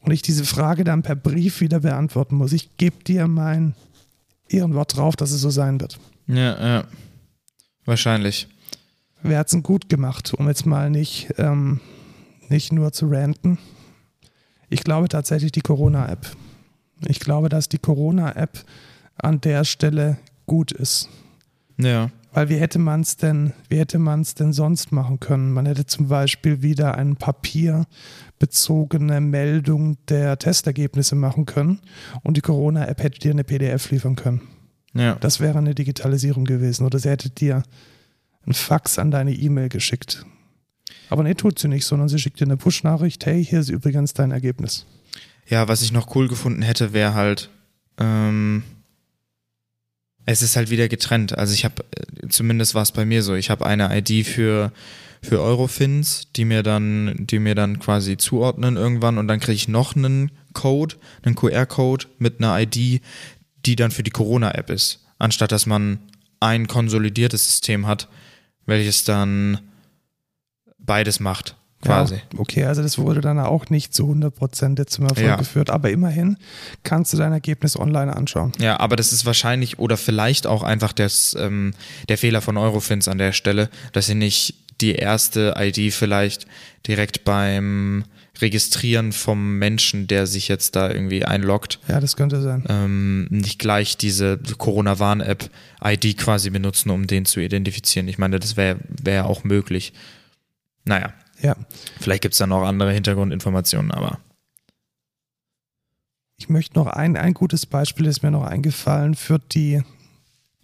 und ich diese Frage dann per Brief wieder beantworten muss. Ich gebe dir mein Ehrenwort drauf, dass es so sein wird. Ja, ja. Wahrscheinlich. Wer hat es denn gut gemacht, um jetzt mal nicht, ähm, nicht nur zu ranten, ich glaube tatsächlich die Corona-App. Ich glaube, dass die Corona-App an der Stelle gut ist. Ja. Weil wie hätte man es denn, wie hätte man es denn sonst machen können? Man hätte zum Beispiel wieder eine papierbezogene Meldung der Testergebnisse machen können und die Corona-App hätte dir eine PDF liefern können. Ja. Das wäre eine Digitalisierung gewesen. Oder sie hätte dir ein Fax an deine E-Mail geschickt. Aber nee, tut sie nicht, sondern sie schickt dir eine Push-Nachricht, hey, hier ist übrigens dein Ergebnis. Ja, was ich noch cool gefunden hätte, wäre halt, ähm, es ist halt wieder getrennt. Also ich habe, äh, zumindest war es bei mir so, ich habe eine ID für, für Eurofins, die mir dann, die mir dann quasi zuordnen irgendwann und dann kriege ich noch einen Code, einen QR-Code mit einer ID, die dann für die Corona-App ist, anstatt dass man ein konsolidiertes System hat, welches dann beides macht quasi. Ja, okay, also das wurde dann auch nicht zu 100% jetzt zum Erfolg ja. geführt, aber immerhin kannst du dein Ergebnis online anschauen. Ja, aber das ist wahrscheinlich oder vielleicht auch einfach das, ähm, der Fehler von Eurofins an der Stelle, dass sie nicht die erste ID vielleicht direkt beim Registrieren vom Menschen, der sich jetzt da irgendwie einloggt. Ja, das könnte sein. Ähm, nicht gleich diese Corona-Warn-App ID quasi benutzen, um den zu identifizieren. Ich meine, das wäre wär auch möglich. Naja, ja. Vielleicht gibt es da noch andere Hintergrundinformationen, aber. Ich möchte noch ein, ein gutes Beispiel, ist mir noch eingefallen für die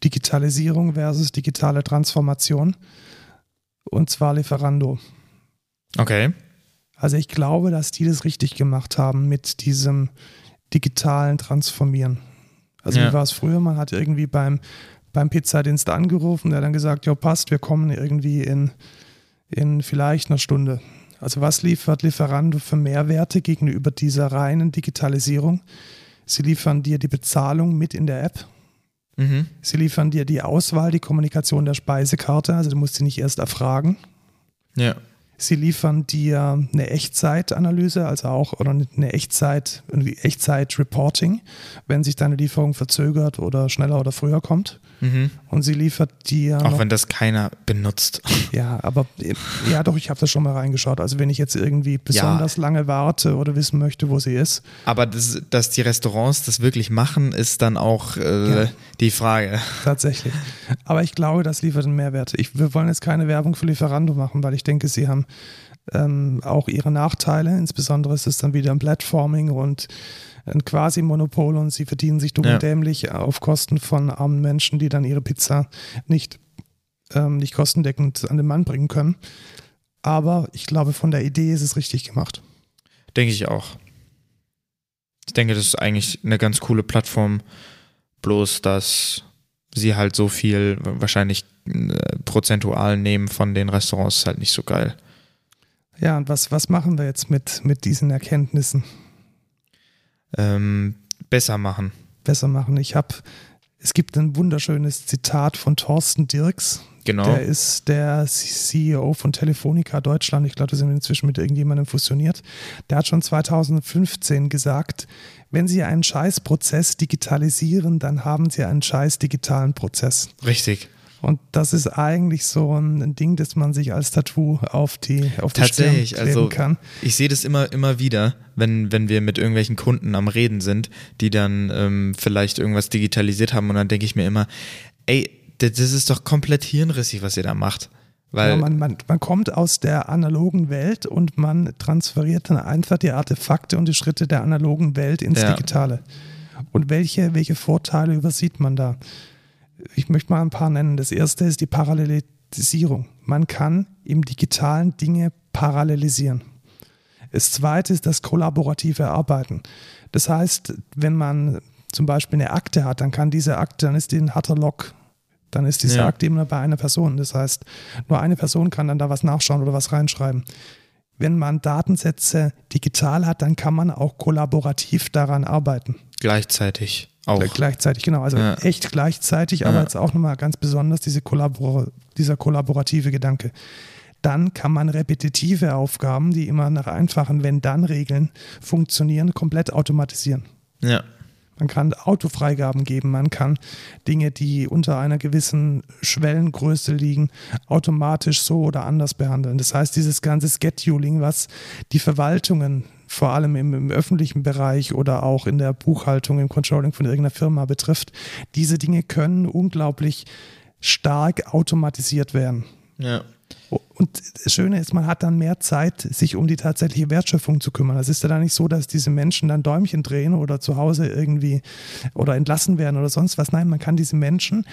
Digitalisierung versus digitale Transformation. Und zwar Lieferando. Okay. Also ich glaube, dass die das richtig gemacht haben mit diesem digitalen Transformieren. Also ja. wie war es früher? Man hat irgendwie beim, beim Pizzadienst angerufen, der hat dann gesagt, ja passt, wir kommen irgendwie in in vielleicht einer Stunde. Also was liefert Lieferando für Mehrwerte gegenüber dieser reinen Digitalisierung? Sie liefern dir die Bezahlung mit in der App. Mhm. Sie liefern dir die Auswahl, die Kommunikation der Speisekarte, also du musst sie nicht erst erfragen. Ja. Sie liefern dir eine Echtzeitanalyse, also auch oder eine Echtzeit, Echtzeit-Reporting, wenn sich deine Lieferung verzögert oder schneller oder früher kommt. Mhm. Und sie liefert dir. Auch wenn das keiner benutzt. Ja, aber ja, doch, ich habe da schon mal reingeschaut. Also wenn ich jetzt irgendwie besonders ja. lange warte oder wissen möchte, wo sie ist. Aber das, dass die Restaurants das wirklich machen, ist dann auch äh, ja. die Frage. Tatsächlich. Aber ich glaube, das liefert einen Mehrwert. Ich, wir wollen jetzt keine Werbung für Lieferando machen, weil ich denke, sie haben ähm, auch ihre Nachteile. Insbesondere ist es dann wieder ein Platforming und ein Quasi-Monopol und sie verdienen sich dumm ja. und dämlich auf Kosten von armen Menschen, die dann ihre Pizza nicht, ähm, nicht kostendeckend an den Mann bringen können. Aber ich glaube, von der Idee ist es richtig gemacht. Denke ich auch. Ich denke, das ist eigentlich eine ganz coole Plattform, bloß dass sie halt so viel wahrscheinlich äh, prozentual nehmen von den Restaurants, ist halt nicht so geil. Ja, und was, was machen wir jetzt mit, mit diesen Erkenntnissen? Ähm, besser machen. Besser machen. Ich habe, es gibt ein wunderschönes Zitat von Thorsten Dirks. Genau. Der ist der CEO von Telefonica Deutschland. Ich glaube, wir sind inzwischen mit irgendjemandem fusioniert. Der hat schon 2015 gesagt, wenn Sie einen Scheißprozess digitalisieren, dann haben Sie einen scheiß digitalen Prozess. Richtig. Und das ist eigentlich so ein Ding, das man sich als Tattoo auf die, auf die Tatsächlich, Stirn kleben also kann. Ich sehe das immer, immer wieder, wenn, wenn wir mit irgendwelchen Kunden am Reden sind, die dann ähm, vielleicht irgendwas digitalisiert haben und dann denke ich mir immer, ey, das ist doch komplett hirnrissig, was ihr da macht. Weil ja, man, man, man kommt aus der analogen Welt und man transferiert dann einfach die Artefakte und die Schritte der analogen Welt ins ja. Digitale. Und welche, welche Vorteile übersieht man da? Ich möchte mal ein paar nennen. Das erste ist die Parallelisierung. Man kann im Digitalen Dinge parallelisieren. Das zweite ist das kollaborative Arbeiten. Das heißt, wenn man zum Beispiel eine Akte hat, dann kann diese Akte, dann ist die ein harter Log. Dann ist diese ja. Akte immer bei einer Person. Das heißt, nur eine Person kann dann da was nachschauen oder was reinschreiben. Wenn man Datensätze digital hat, dann kann man auch kollaborativ daran arbeiten. Gleichzeitig. Auch. Gleichzeitig, genau. Also ja. echt gleichzeitig, ja. aber jetzt auch nochmal ganz besonders diese Kollabor dieser kollaborative Gedanke. Dann kann man repetitive Aufgaben, die immer nach einfachen Wenn-Dann-Regeln funktionieren, komplett automatisieren. Ja. Man kann Autofreigaben geben, man kann Dinge, die unter einer gewissen Schwellengröße liegen, automatisch so oder anders behandeln. Das heißt, dieses ganze Scheduling, was die Verwaltungen vor allem im, im, öffentlichen Bereich oder auch in der Buchhaltung, im Controlling von irgendeiner Firma betrifft, diese Dinge können unglaublich stark automatisiert werden. Ja. Und das Schöne ist, man hat dann mehr Zeit, sich um die tatsächliche Wertschöpfung zu kümmern. Es ist ja dann nicht so, dass diese Menschen dann Däumchen drehen oder zu Hause irgendwie oder entlassen werden oder sonst was. Nein, man kann diese Menschen,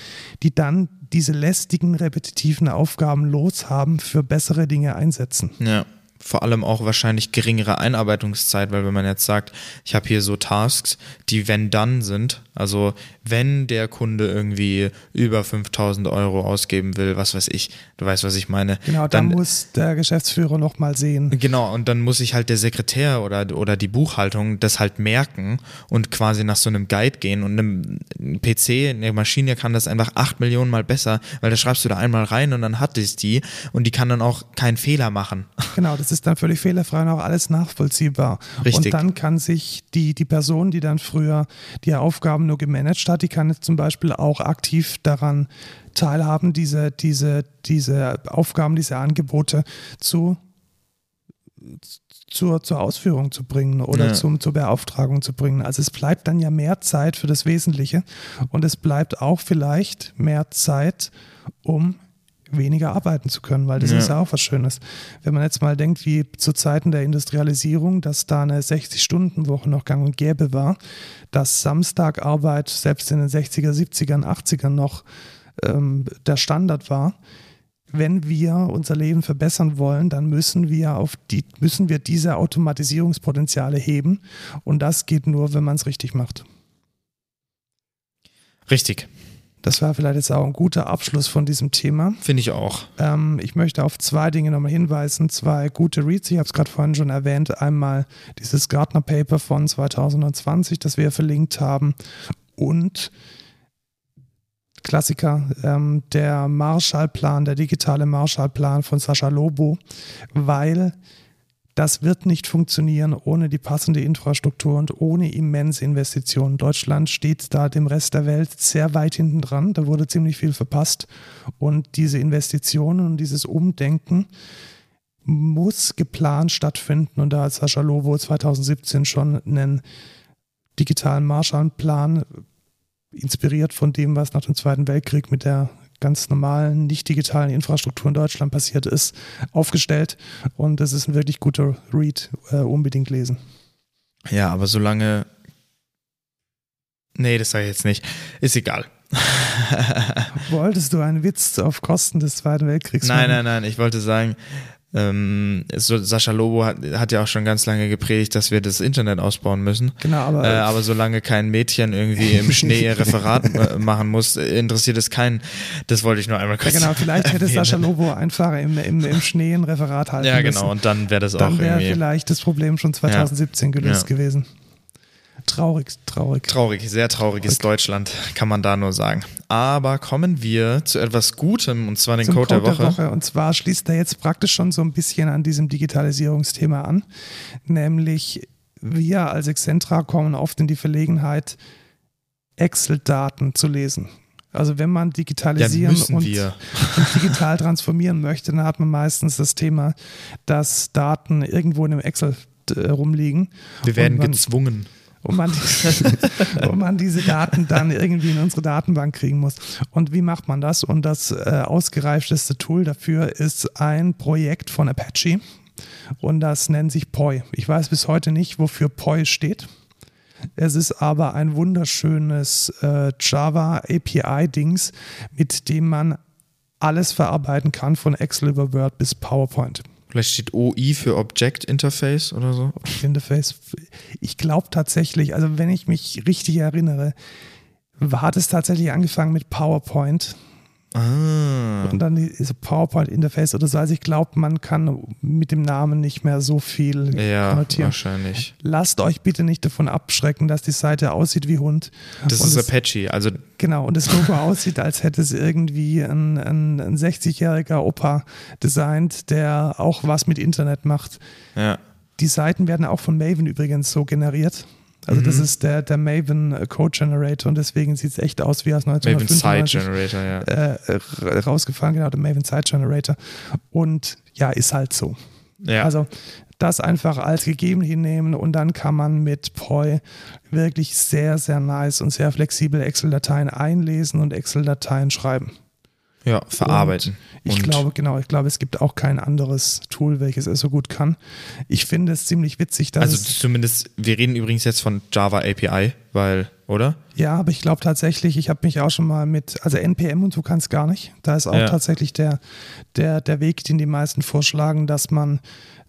die dann diese lästigen, repetitiven Aufgaben loshaben, für bessere Dinge einsetzen. Ja. Vor allem auch wahrscheinlich geringere Einarbeitungszeit, weil wenn man jetzt sagt, ich habe hier so Tasks, die wenn dann sind, also wenn der Kunde irgendwie über 5000 Euro ausgeben will, was weiß ich, du weißt, was ich meine. Genau, dann, dann muss der Geschäftsführer nochmal sehen. Genau, und dann muss ich halt der Sekretär oder, oder die Buchhaltung das halt merken und quasi nach so einem Guide gehen und einem PC, eine Maschine kann das einfach acht Millionen Mal besser, weil da schreibst du da einmal rein und dann hat es die und die kann dann auch keinen Fehler machen. Genau, das ist dann völlig fehlerfrei und auch alles nachvollziehbar. Richtig. Und dann kann sich die, die Person, die dann früher die Aufgaben nur gemanagt hat, die kann jetzt zum Beispiel auch aktiv daran teilhaben, diese, diese, diese Aufgaben, diese Angebote zu zur, zur Ausführung zu bringen oder ja. zum, zur Beauftragung zu bringen. Also es bleibt dann ja mehr Zeit für das Wesentliche und es bleibt auch vielleicht mehr Zeit, um weniger arbeiten zu können, weil das ja. ist ja auch was Schönes. Wenn man jetzt mal denkt, wie zu Zeiten der Industrialisierung, dass da eine 60-Stunden-Woche noch gang und gäbe war, dass Samstagarbeit selbst in den 60er, 70ern, 80ern noch ähm, der Standard war. Wenn wir unser Leben verbessern wollen, dann müssen wir auf die, müssen wir diese Automatisierungspotenziale heben. Und das geht nur, wenn man es richtig macht. Richtig. Das war vielleicht jetzt auch ein guter Abschluss von diesem Thema. Finde ich auch. Ähm, ich möchte auf zwei Dinge nochmal hinweisen. Zwei gute Reads. Ich habe es gerade vorhin schon erwähnt. Einmal dieses Gartner Paper von 2020, das wir verlinkt haben. Und Klassiker, ähm, der Marshallplan, der digitale Marshallplan von Sascha Lobo, weil das wird nicht funktionieren ohne die passende Infrastruktur und ohne immense Investitionen. Deutschland steht da dem Rest der Welt sehr weit hinten dran. Da wurde ziemlich viel verpasst. Und diese Investitionen und dieses Umdenken muss geplant stattfinden. Und da hat Sascha Lobo 2017 schon einen digitalen Marshallplan inspiriert von dem, was nach dem Zweiten Weltkrieg mit der ganz normalen, nicht digitalen Infrastruktur in Deutschland passiert ist, aufgestellt. Und das ist ein wirklich guter Read, äh, unbedingt lesen. Ja, aber solange. Nee, das sage ich jetzt nicht. Ist egal. Wolltest du einen Witz auf Kosten des Zweiten Weltkriegs machen? Nein, nein, nein. Ich wollte sagen, ähm, so Sascha Lobo hat, hat, ja auch schon ganz lange gepredigt, dass wir das Internet ausbauen müssen. Genau, aber, äh, aber solange kein Mädchen irgendwie im Schnee ihr Referat machen muss, interessiert es keinen. Das wollte ich nur einmal kurz Ja, genau, vielleicht hätte. Sascha Lobo einfach im, im, im Schnee ein Referat halten Ja, genau, müssen. und dann wäre das dann auch wär irgendwie. vielleicht das Problem schon 2017 ja. gelöst ja. gewesen. Traurig, traurig. Traurig, sehr trauriges traurig. Deutschland, kann man da nur sagen. Aber kommen wir zu etwas Gutem, und zwar den Code, Code der, Woche. der Woche. Und zwar schließt er jetzt praktisch schon so ein bisschen an diesem Digitalisierungsthema an. Nämlich wir als Excentra kommen oft in die Verlegenheit, Excel-Daten zu lesen. Also wenn man digitalisieren ja, und, und, digital transformieren möchte, dann hat man meistens das Thema, dass Daten irgendwo in einem Excel äh, rumliegen. Wir werden man, gezwungen wo man, wo man diese Daten dann irgendwie in unsere Datenbank kriegen muss. Und wie macht man das? Und das äh, ausgereifteste Tool dafür ist ein Projekt von Apache und das nennt sich Poi. Ich weiß bis heute nicht, wofür Poi steht. Es ist aber ein wunderschönes äh, Java API-Dings, mit dem man alles verarbeiten kann, von Excel über Word bis PowerPoint. Vielleicht steht OI für Object Interface oder so. Object Interface. Ich glaube tatsächlich, also wenn ich mich richtig erinnere, hat es tatsächlich angefangen mit PowerPoint. Ah. Und dann diese PowerPoint-Interface oder so. Also ich glaube, man kann mit dem Namen nicht mehr so viel ja, konnotieren. wahrscheinlich. Lasst euch bitte nicht davon abschrecken, dass die Seite aussieht wie Hund. Das und ist Apache, also Genau, und das Logo aussieht, als hätte es irgendwie ein, ein, ein 60-jähriger Opa designt, der auch was mit Internet macht. Ja. Die Seiten werden auch von Maven übrigens so generiert. Also mhm. das ist der, der Maven Code Generator und deswegen sieht es echt aus wie aus 1995 Maven Site Generator, ja. Äh, rausgefallen, genau, der Maven Site Generator. Und ja, ist halt so. Ja. Also das einfach als gegeben hinnehmen und dann kann man mit Poi wirklich sehr, sehr nice und sehr flexibel Excel-Dateien einlesen und Excel-Dateien schreiben. Ja, verarbeiten. Und ich und glaube, genau, ich glaube, es gibt auch kein anderes Tool, welches es so gut kann. Ich finde es ziemlich witzig, dass. Also zumindest, wir reden übrigens jetzt von Java API, weil, oder? Ja, aber ich glaube tatsächlich, ich habe mich auch schon mal mit, also NPM und so kann es gar nicht. Da ist auch ja. tatsächlich der, der, der Weg, den die meisten vorschlagen, dass man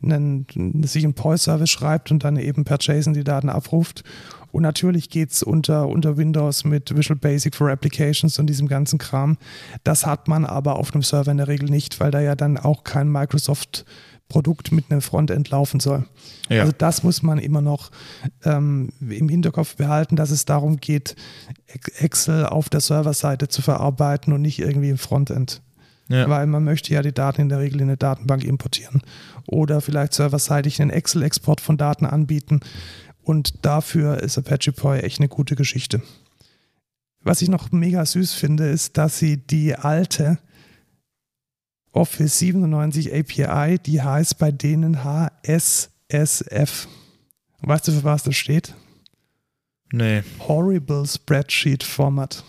einen, sich einen POI-Service schreibt und dann eben per JSON die Daten abruft und natürlich geht es unter, unter Windows mit Visual Basic for Applications und diesem ganzen Kram. Das hat man aber auf einem Server in der Regel nicht, weil da ja dann auch kein Microsoft Produkt mit einem Frontend laufen soll. Ja. Also das muss man immer noch ähm, im Hinterkopf behalten, dass es darum geht, Excel auf der Serverseite zu verarbeiten und nicht irgendwie im Frontend. Ja. Weil man möchte ja die Daten in der Regel in eine Datenbank importieren oder vielleicht serverseitig einen Excel-Export von Daten anbieten. Und dafür ist Apache Poi echt eine gute Geschichte. Was ich noch mega süß finde, ist, dass sie die alte Office 97 API, die heißt bei denen HSSF. Weißt du, für was das steht? Nee. Horrible Spreadsheet Format.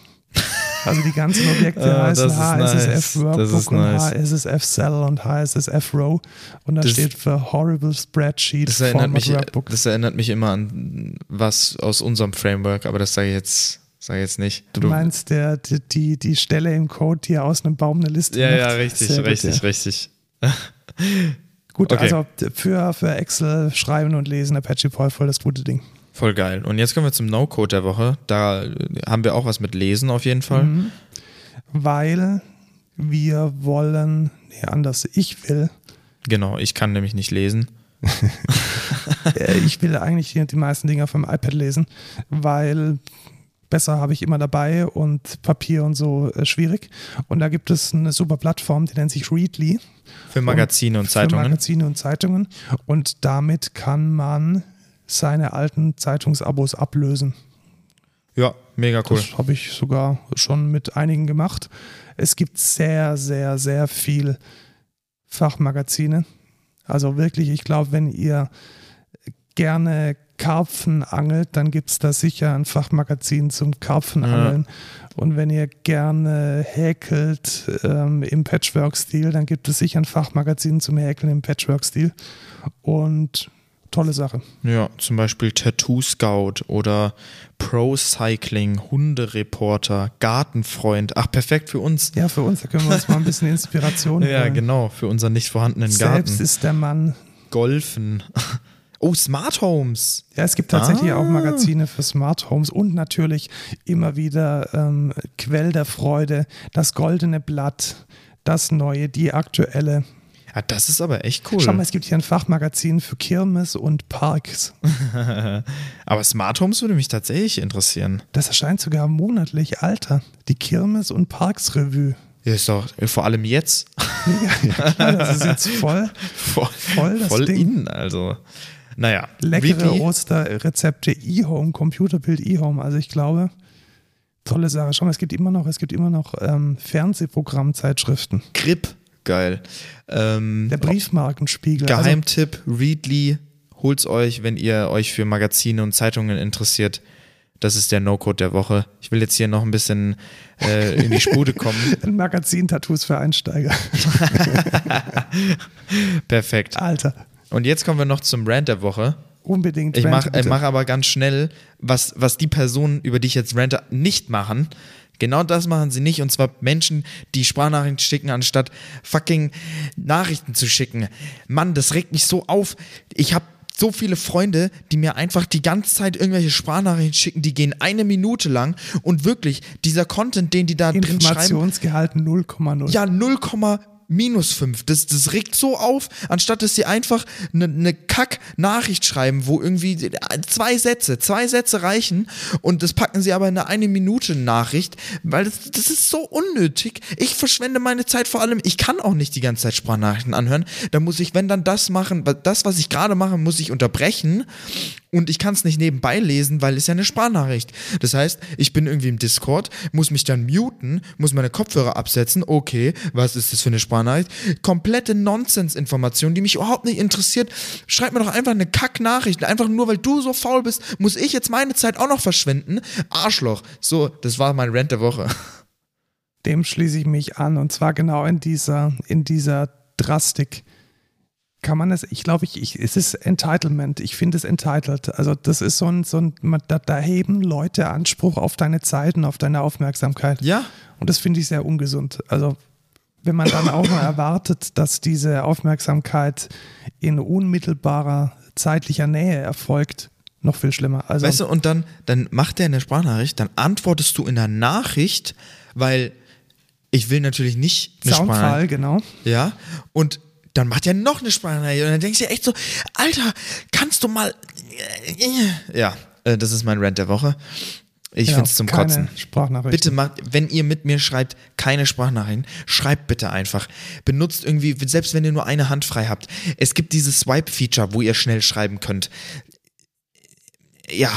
Also die ganzen Objekte uh, heißen HSSF nice. Workbook und nice. HSSF Cell und HSSF Row und da steht für Horrible Spreadsheet das erinnert Format mich, Workbook. Das erinnert mich immer an was aus unserem Framework, aber das sage ich jetzt Sag jetzt nicht. Du, du meinst der, die, die, die Stelle im Code, die aus einem Baum eine Liste Ja, macht? ja, richtig, Sehr richtig, gut, ja. richtig. gut, okay. also für, für Excel schreiben und lesen Apache Paul voll das gute Ding. Voll geil. Und jetzt kommen wir zum No-Code der Woche. Da haben wir auch was mit Lesen auf jeden Fall. Mhm. Weil wir wollen, nee, anders, ich will. Genau, ich kann nämlich nicht lesen. ich will eigentlich die, die meisten Dinge auf dem iPad lesen, weil besser habe ich immer dabei und Papier und so äh, schwierig. Und da gibt es eine super Plattform, die nennt sich Readly. Für Magazine und, und Zeitungen. Für Magazine und Zeitungen. Und damit kann man seine alten Zeitungsabos ablösen. Ja, mega cool. Das habe ich sogar schon mit einigen gemacht. Es gibt sehr, sehr, sehr viel Fachmagazine. Also wirklich, ich glaube, wenn ihr gerne Karpfen angelt, dann gibt es da sicher ein Fachmagazin zum Karpfenangeln. Ja. Und wenn ihr gerne häkelt ähm, im Patchwork-Stil, dann gibt es sicher ein Fachmagazin zum Häkeln im Patchwork-Stil. Und tolle Sache. Ja, zum Beispiel Tattoo Scout oder Pro Cycling, Hundereporter, Gartenfreund. Ach, perfekt für uns. Ja, für uns, da können wir uns mal ein bisschen Inspiration Ja, holen. genau, für unseren nicht vorhandenen Garten. Selbst ist der Mann. Golfen. Oh, Smart Homes. Ja, es gibt tatsächlich ah. auch Magazine für Smart Homes und natürlich immer wieder ähm, Quell der Freude, das goldene Blatt, das neue, die aktuelle. Ja, das ist aber echt cool. Schau mal, es gibt hier ein Fachmagazin für Kirmes und Parks. aber Smart Homes würde mich tatsächlich interessieren. Das erscheint sogar monatlich. Alter, die Kirmes und Parks Revue. Ja, ist doch vor allem jetzt. ja, klar, das ist jetzt voll, voll, voll, das voll Ding. in, also. Naja. Leckere. Osterrezepte, E-Home, Computerbild E-Home. Also ich glaube, tolle Sache. Schau mal, es gibt immer noch, es gibt immer noch ähm, Fernsehprogrammzeitschriften. Grip geil. Ähm, Der Briefmarkenspiegel. Geheimtipp, also, Readly, holt's euch, wenn ihr euch für Magazine und Zeitungen interessiert. Das ist der No-Code der Woche. Ich will jetzt hier noch ein bisschen äh, in die Spute kommen. Ein Magazin-Tattoos für Einsteiger. Perfekt. Alter. Und jetzt kommen wir noch zum Rant der Woche. Unbedingt. Ich mache mach aber ganz schnell, was, was die Personen, über die ich jetzt rante, nicht machen. Genau das machen sie nicht. Und zwar Menschen, die Sprachnachrichten schicken, anstatt fucking Nachrichten zu schicken. Mann, das regt mich so auf. Ich habe so viele Freunde, die mir einfach die ganze Zeit irgendwelche Sprachnachrichten schicken, die gehen eine Minute lang und wirklich dieser Content, den die da drin schreiben. Informationsgehalt 0,0. Ja, 0, minus 5. Das, das regt so auf, anstatt dass sie einfach eine ne, Kack-Nachricht schreiben, wo irgendwie zwei Sätze, zwei Sätze reichen und das packen sie aber in eine Minute Nachricht, weil das, das ist so unnötig. Ich verschwende meine Zeit vor allem, ich kann auch nicht die ganze Zeit Sprachnachrichten anhören. Da muss ich, wenn dann das machen, das, was ich gerade mache, muss ich unterbrechen und ich kann es nicht nebenbei lesen, weil es ja eine Sprachnachricht. Das heißt, ich bin irgendwie im Discord, muss mich dann muten, muss meine Kopfhörer absetzen. Okay, was ist das für eine Sprachnachricht? Komplette Nonsense-Information, die mich überhaupt nicht interessiert. Schreib mir doch einfach eine Kack-Nachricht. Einfach nur, weil du so faul bist, muss ich jetzt meine Zeit auch noch verschwenden. Arschloch. So, das war mein Rant der Woche. dem schließe ich mich an. Und zwar genau in dieser, in dieser Drastik. Kann man es, ich glaube, ich, ich, es ist Entitlement. Ich finde es entitled. Also, das ist so ein, so ein da, da heben Leute Anspruch auf deine Zeiten, auf deine Aufmerksamkeit. Ja. Und das finde ich sehr ungesund. Also, wenn man dann auch mal erwartet, dass diese Aufmerksamkeit in unmittelbarer zeitlicher Nähe erfolgt, noch viel schlimmer. Also, Weißt du, und dann, dann macht er eine Sprachnachricht, dann antwortest du in der Nachricht, weil ich will natürlich nicht eine Soundfall, Sprachnachricht. genau. Ja, und dann macht er noch eine Sprachnachricht und dann denkst du dir echt so, Alter, kannst du mal. Ja, äh, das ist mein Rant der Woche. Ich Ja, finde es zum keine Kotzen. Sprachnachrichten. Bitte macht, wenn ihr mit mir schreibt, keine Sprachnachrichten, schreibt bitte einfach. Benutzt irgendwie, selbst wenn ihr nur eine Hand frei habt. Es gibt dieses Swipe-Feature, wo ihr schnell schreiben könnt. Ja,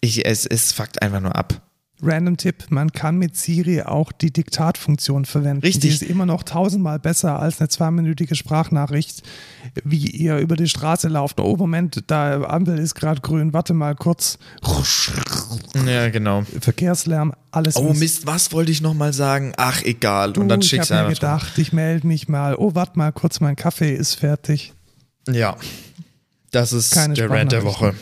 ich, es, es fuckt einfach nur ab. Random Tipp, man kann mit Siri auch die Diktatfunktion verwenden. Richtig. Die ist immer noch tausendmal besser als eine zweiminütige Sprachnachricht, wie ihr über die Straße lauft. Oh, Moment, da Ampel ist gerade grün, warte mal kurz. Ja, genau. Verkehrslärm, alles Oh Mist. Mist, was wollte ich nochmal sagen? Ach, egal. Du, Und dann ich schickst du habe mir einfach. drauf. gedacht, ich melde mich mal. Oh, warte mal kurz, mein Kaffee ist fertig. Ja. Das ist Keine der Rant der. Woche.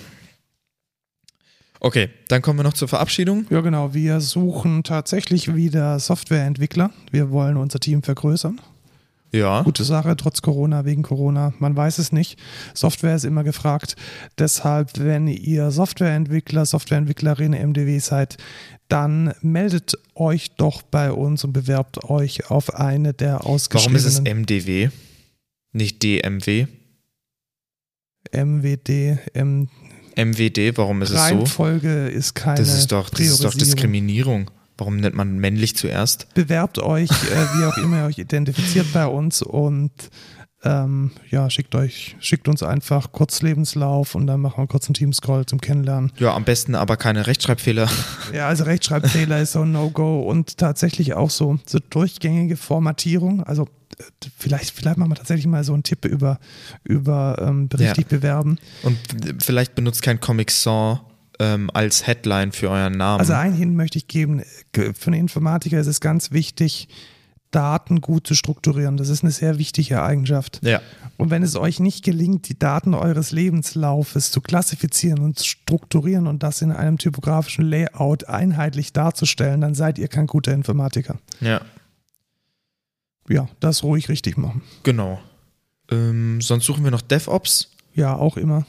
Okay, dann kommen wir noch zur Verabschiedung. Ja, genau. Wir suchen tatsächlich wieder Softwareentwickler. Wir wollen unser Team vergrößern. Ja. Gute Sache, trotz Corona, wegen Corona. Man weiß es nicht. Software ist immer gefragt. Deshalb, wenn ihr Softwareentwickler, Softwareentwicklerin MDW seid, dann meldet euch doch bei uns und bewerbt euch auf eine der Warum ausgeschriebenen ist es MDW? Nicht DMW? MWD. M MWD, warum ist es so? Reihenfolge ist keine Das ist doch, das ist doch. Diskriminierung. Warum nennt man männlich zuerst? bewerbt euch, äh, wie auch immer ihr euch identifiziert bei uns und ähm, ja, schickt euch, schickt uns einfach kurz Lebenslauf und dann machen wir kurz einen Teamscroll zum Kennenlernen. Ja, am besten aber keine Rechtschreibfehler. Ja, also Rechtschreibfehler ist so ein No-Go und tatsächlich auch so, so durchgängige Formatierung. Also vielleicht, vielleicht machen wir tatsächlich mal so einen Tipp über, über ähm, richtig bewerben. Und vielleicht benutzt kein Comic Sans ähm, als Headline für euren Namen. Also einen Hin möchte ich geben, Ge- für einen Informatiker ist es ganz wichtig, Daten gut zu strukturieren. Das ist eine sehr wichtige Eigenschaft. ja. Und wenn es euch nicht gelingt, die Daten eures Lebenslaufes zu klassifizieren und zu strukturieren und das in einem typografischen Layout einheitlich darzustellen, dann seid ihr kein guter Informatiker. Ja, Ja, das ruhig richtig machen. genau. Ähm, sonst suchen wir noch DevOps. Ja, auch immer.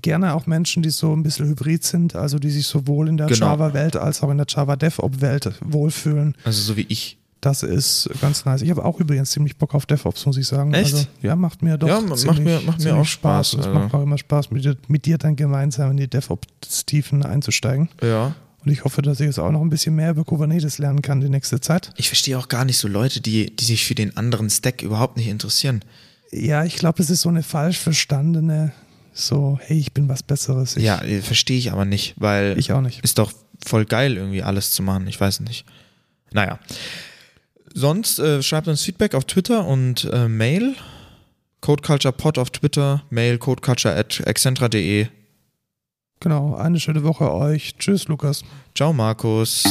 Gerne auch Menschen, die so ein bisschen hybrid sind, also die sich sowohl in der Genau. Java-Welt als auch in der Java DevOps-Welt wohlfühlen. Also so wie ich. Das ist ganz nice. Ich habe auch übrigens ziemlich Bock auf DevOps, muss ich sagen. Echt? Also, ja, macht mir doch Ja, macht ziemlich, mir- macht mir auch Spaß, Es macht auch immer Spaß, mit dir, mit dir dann gemeinsam in die DevOps-Tiefen einzusteigen. Ja. Und ich hoffe, dass ich jetzt auch noch ein bisschen mehr über Kubernetes lernen kann die nächste Zeit. Ich verstehe auch gar nicht so Leute, die, die sich für den anderen Stack überhaupt nicht interessieren. Ja, ich glaube, es ist so eine falsch verstandene, so, hey, ich bin was Besseres. Ich, Ja, äh, verstehe ich aber nicht, weil Ich auch nicht. ist doch voll geil, irgendwie alles zu machen. Ich weiß nicht. Naja. Sonst äh, schreibt uns Feedback auf Twitter und äh, Mail. CodeCulturePod auf Twitter, Mail codeculture.excentra.de. Genau, eine schöne Woche euch. Tschüss, Lukas. Ciao, Markus.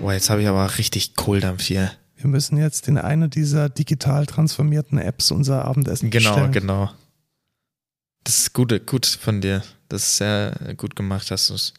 Boah, jetzt habe ich aber richtig Kohldampf hier. Wir müssen jetzt in einer dieser digital transformierten Apps unser Abendessen Genau, bestellen. genau. Das ist gut, gut von dir. Das ist sehr gut gemacht, hast du es.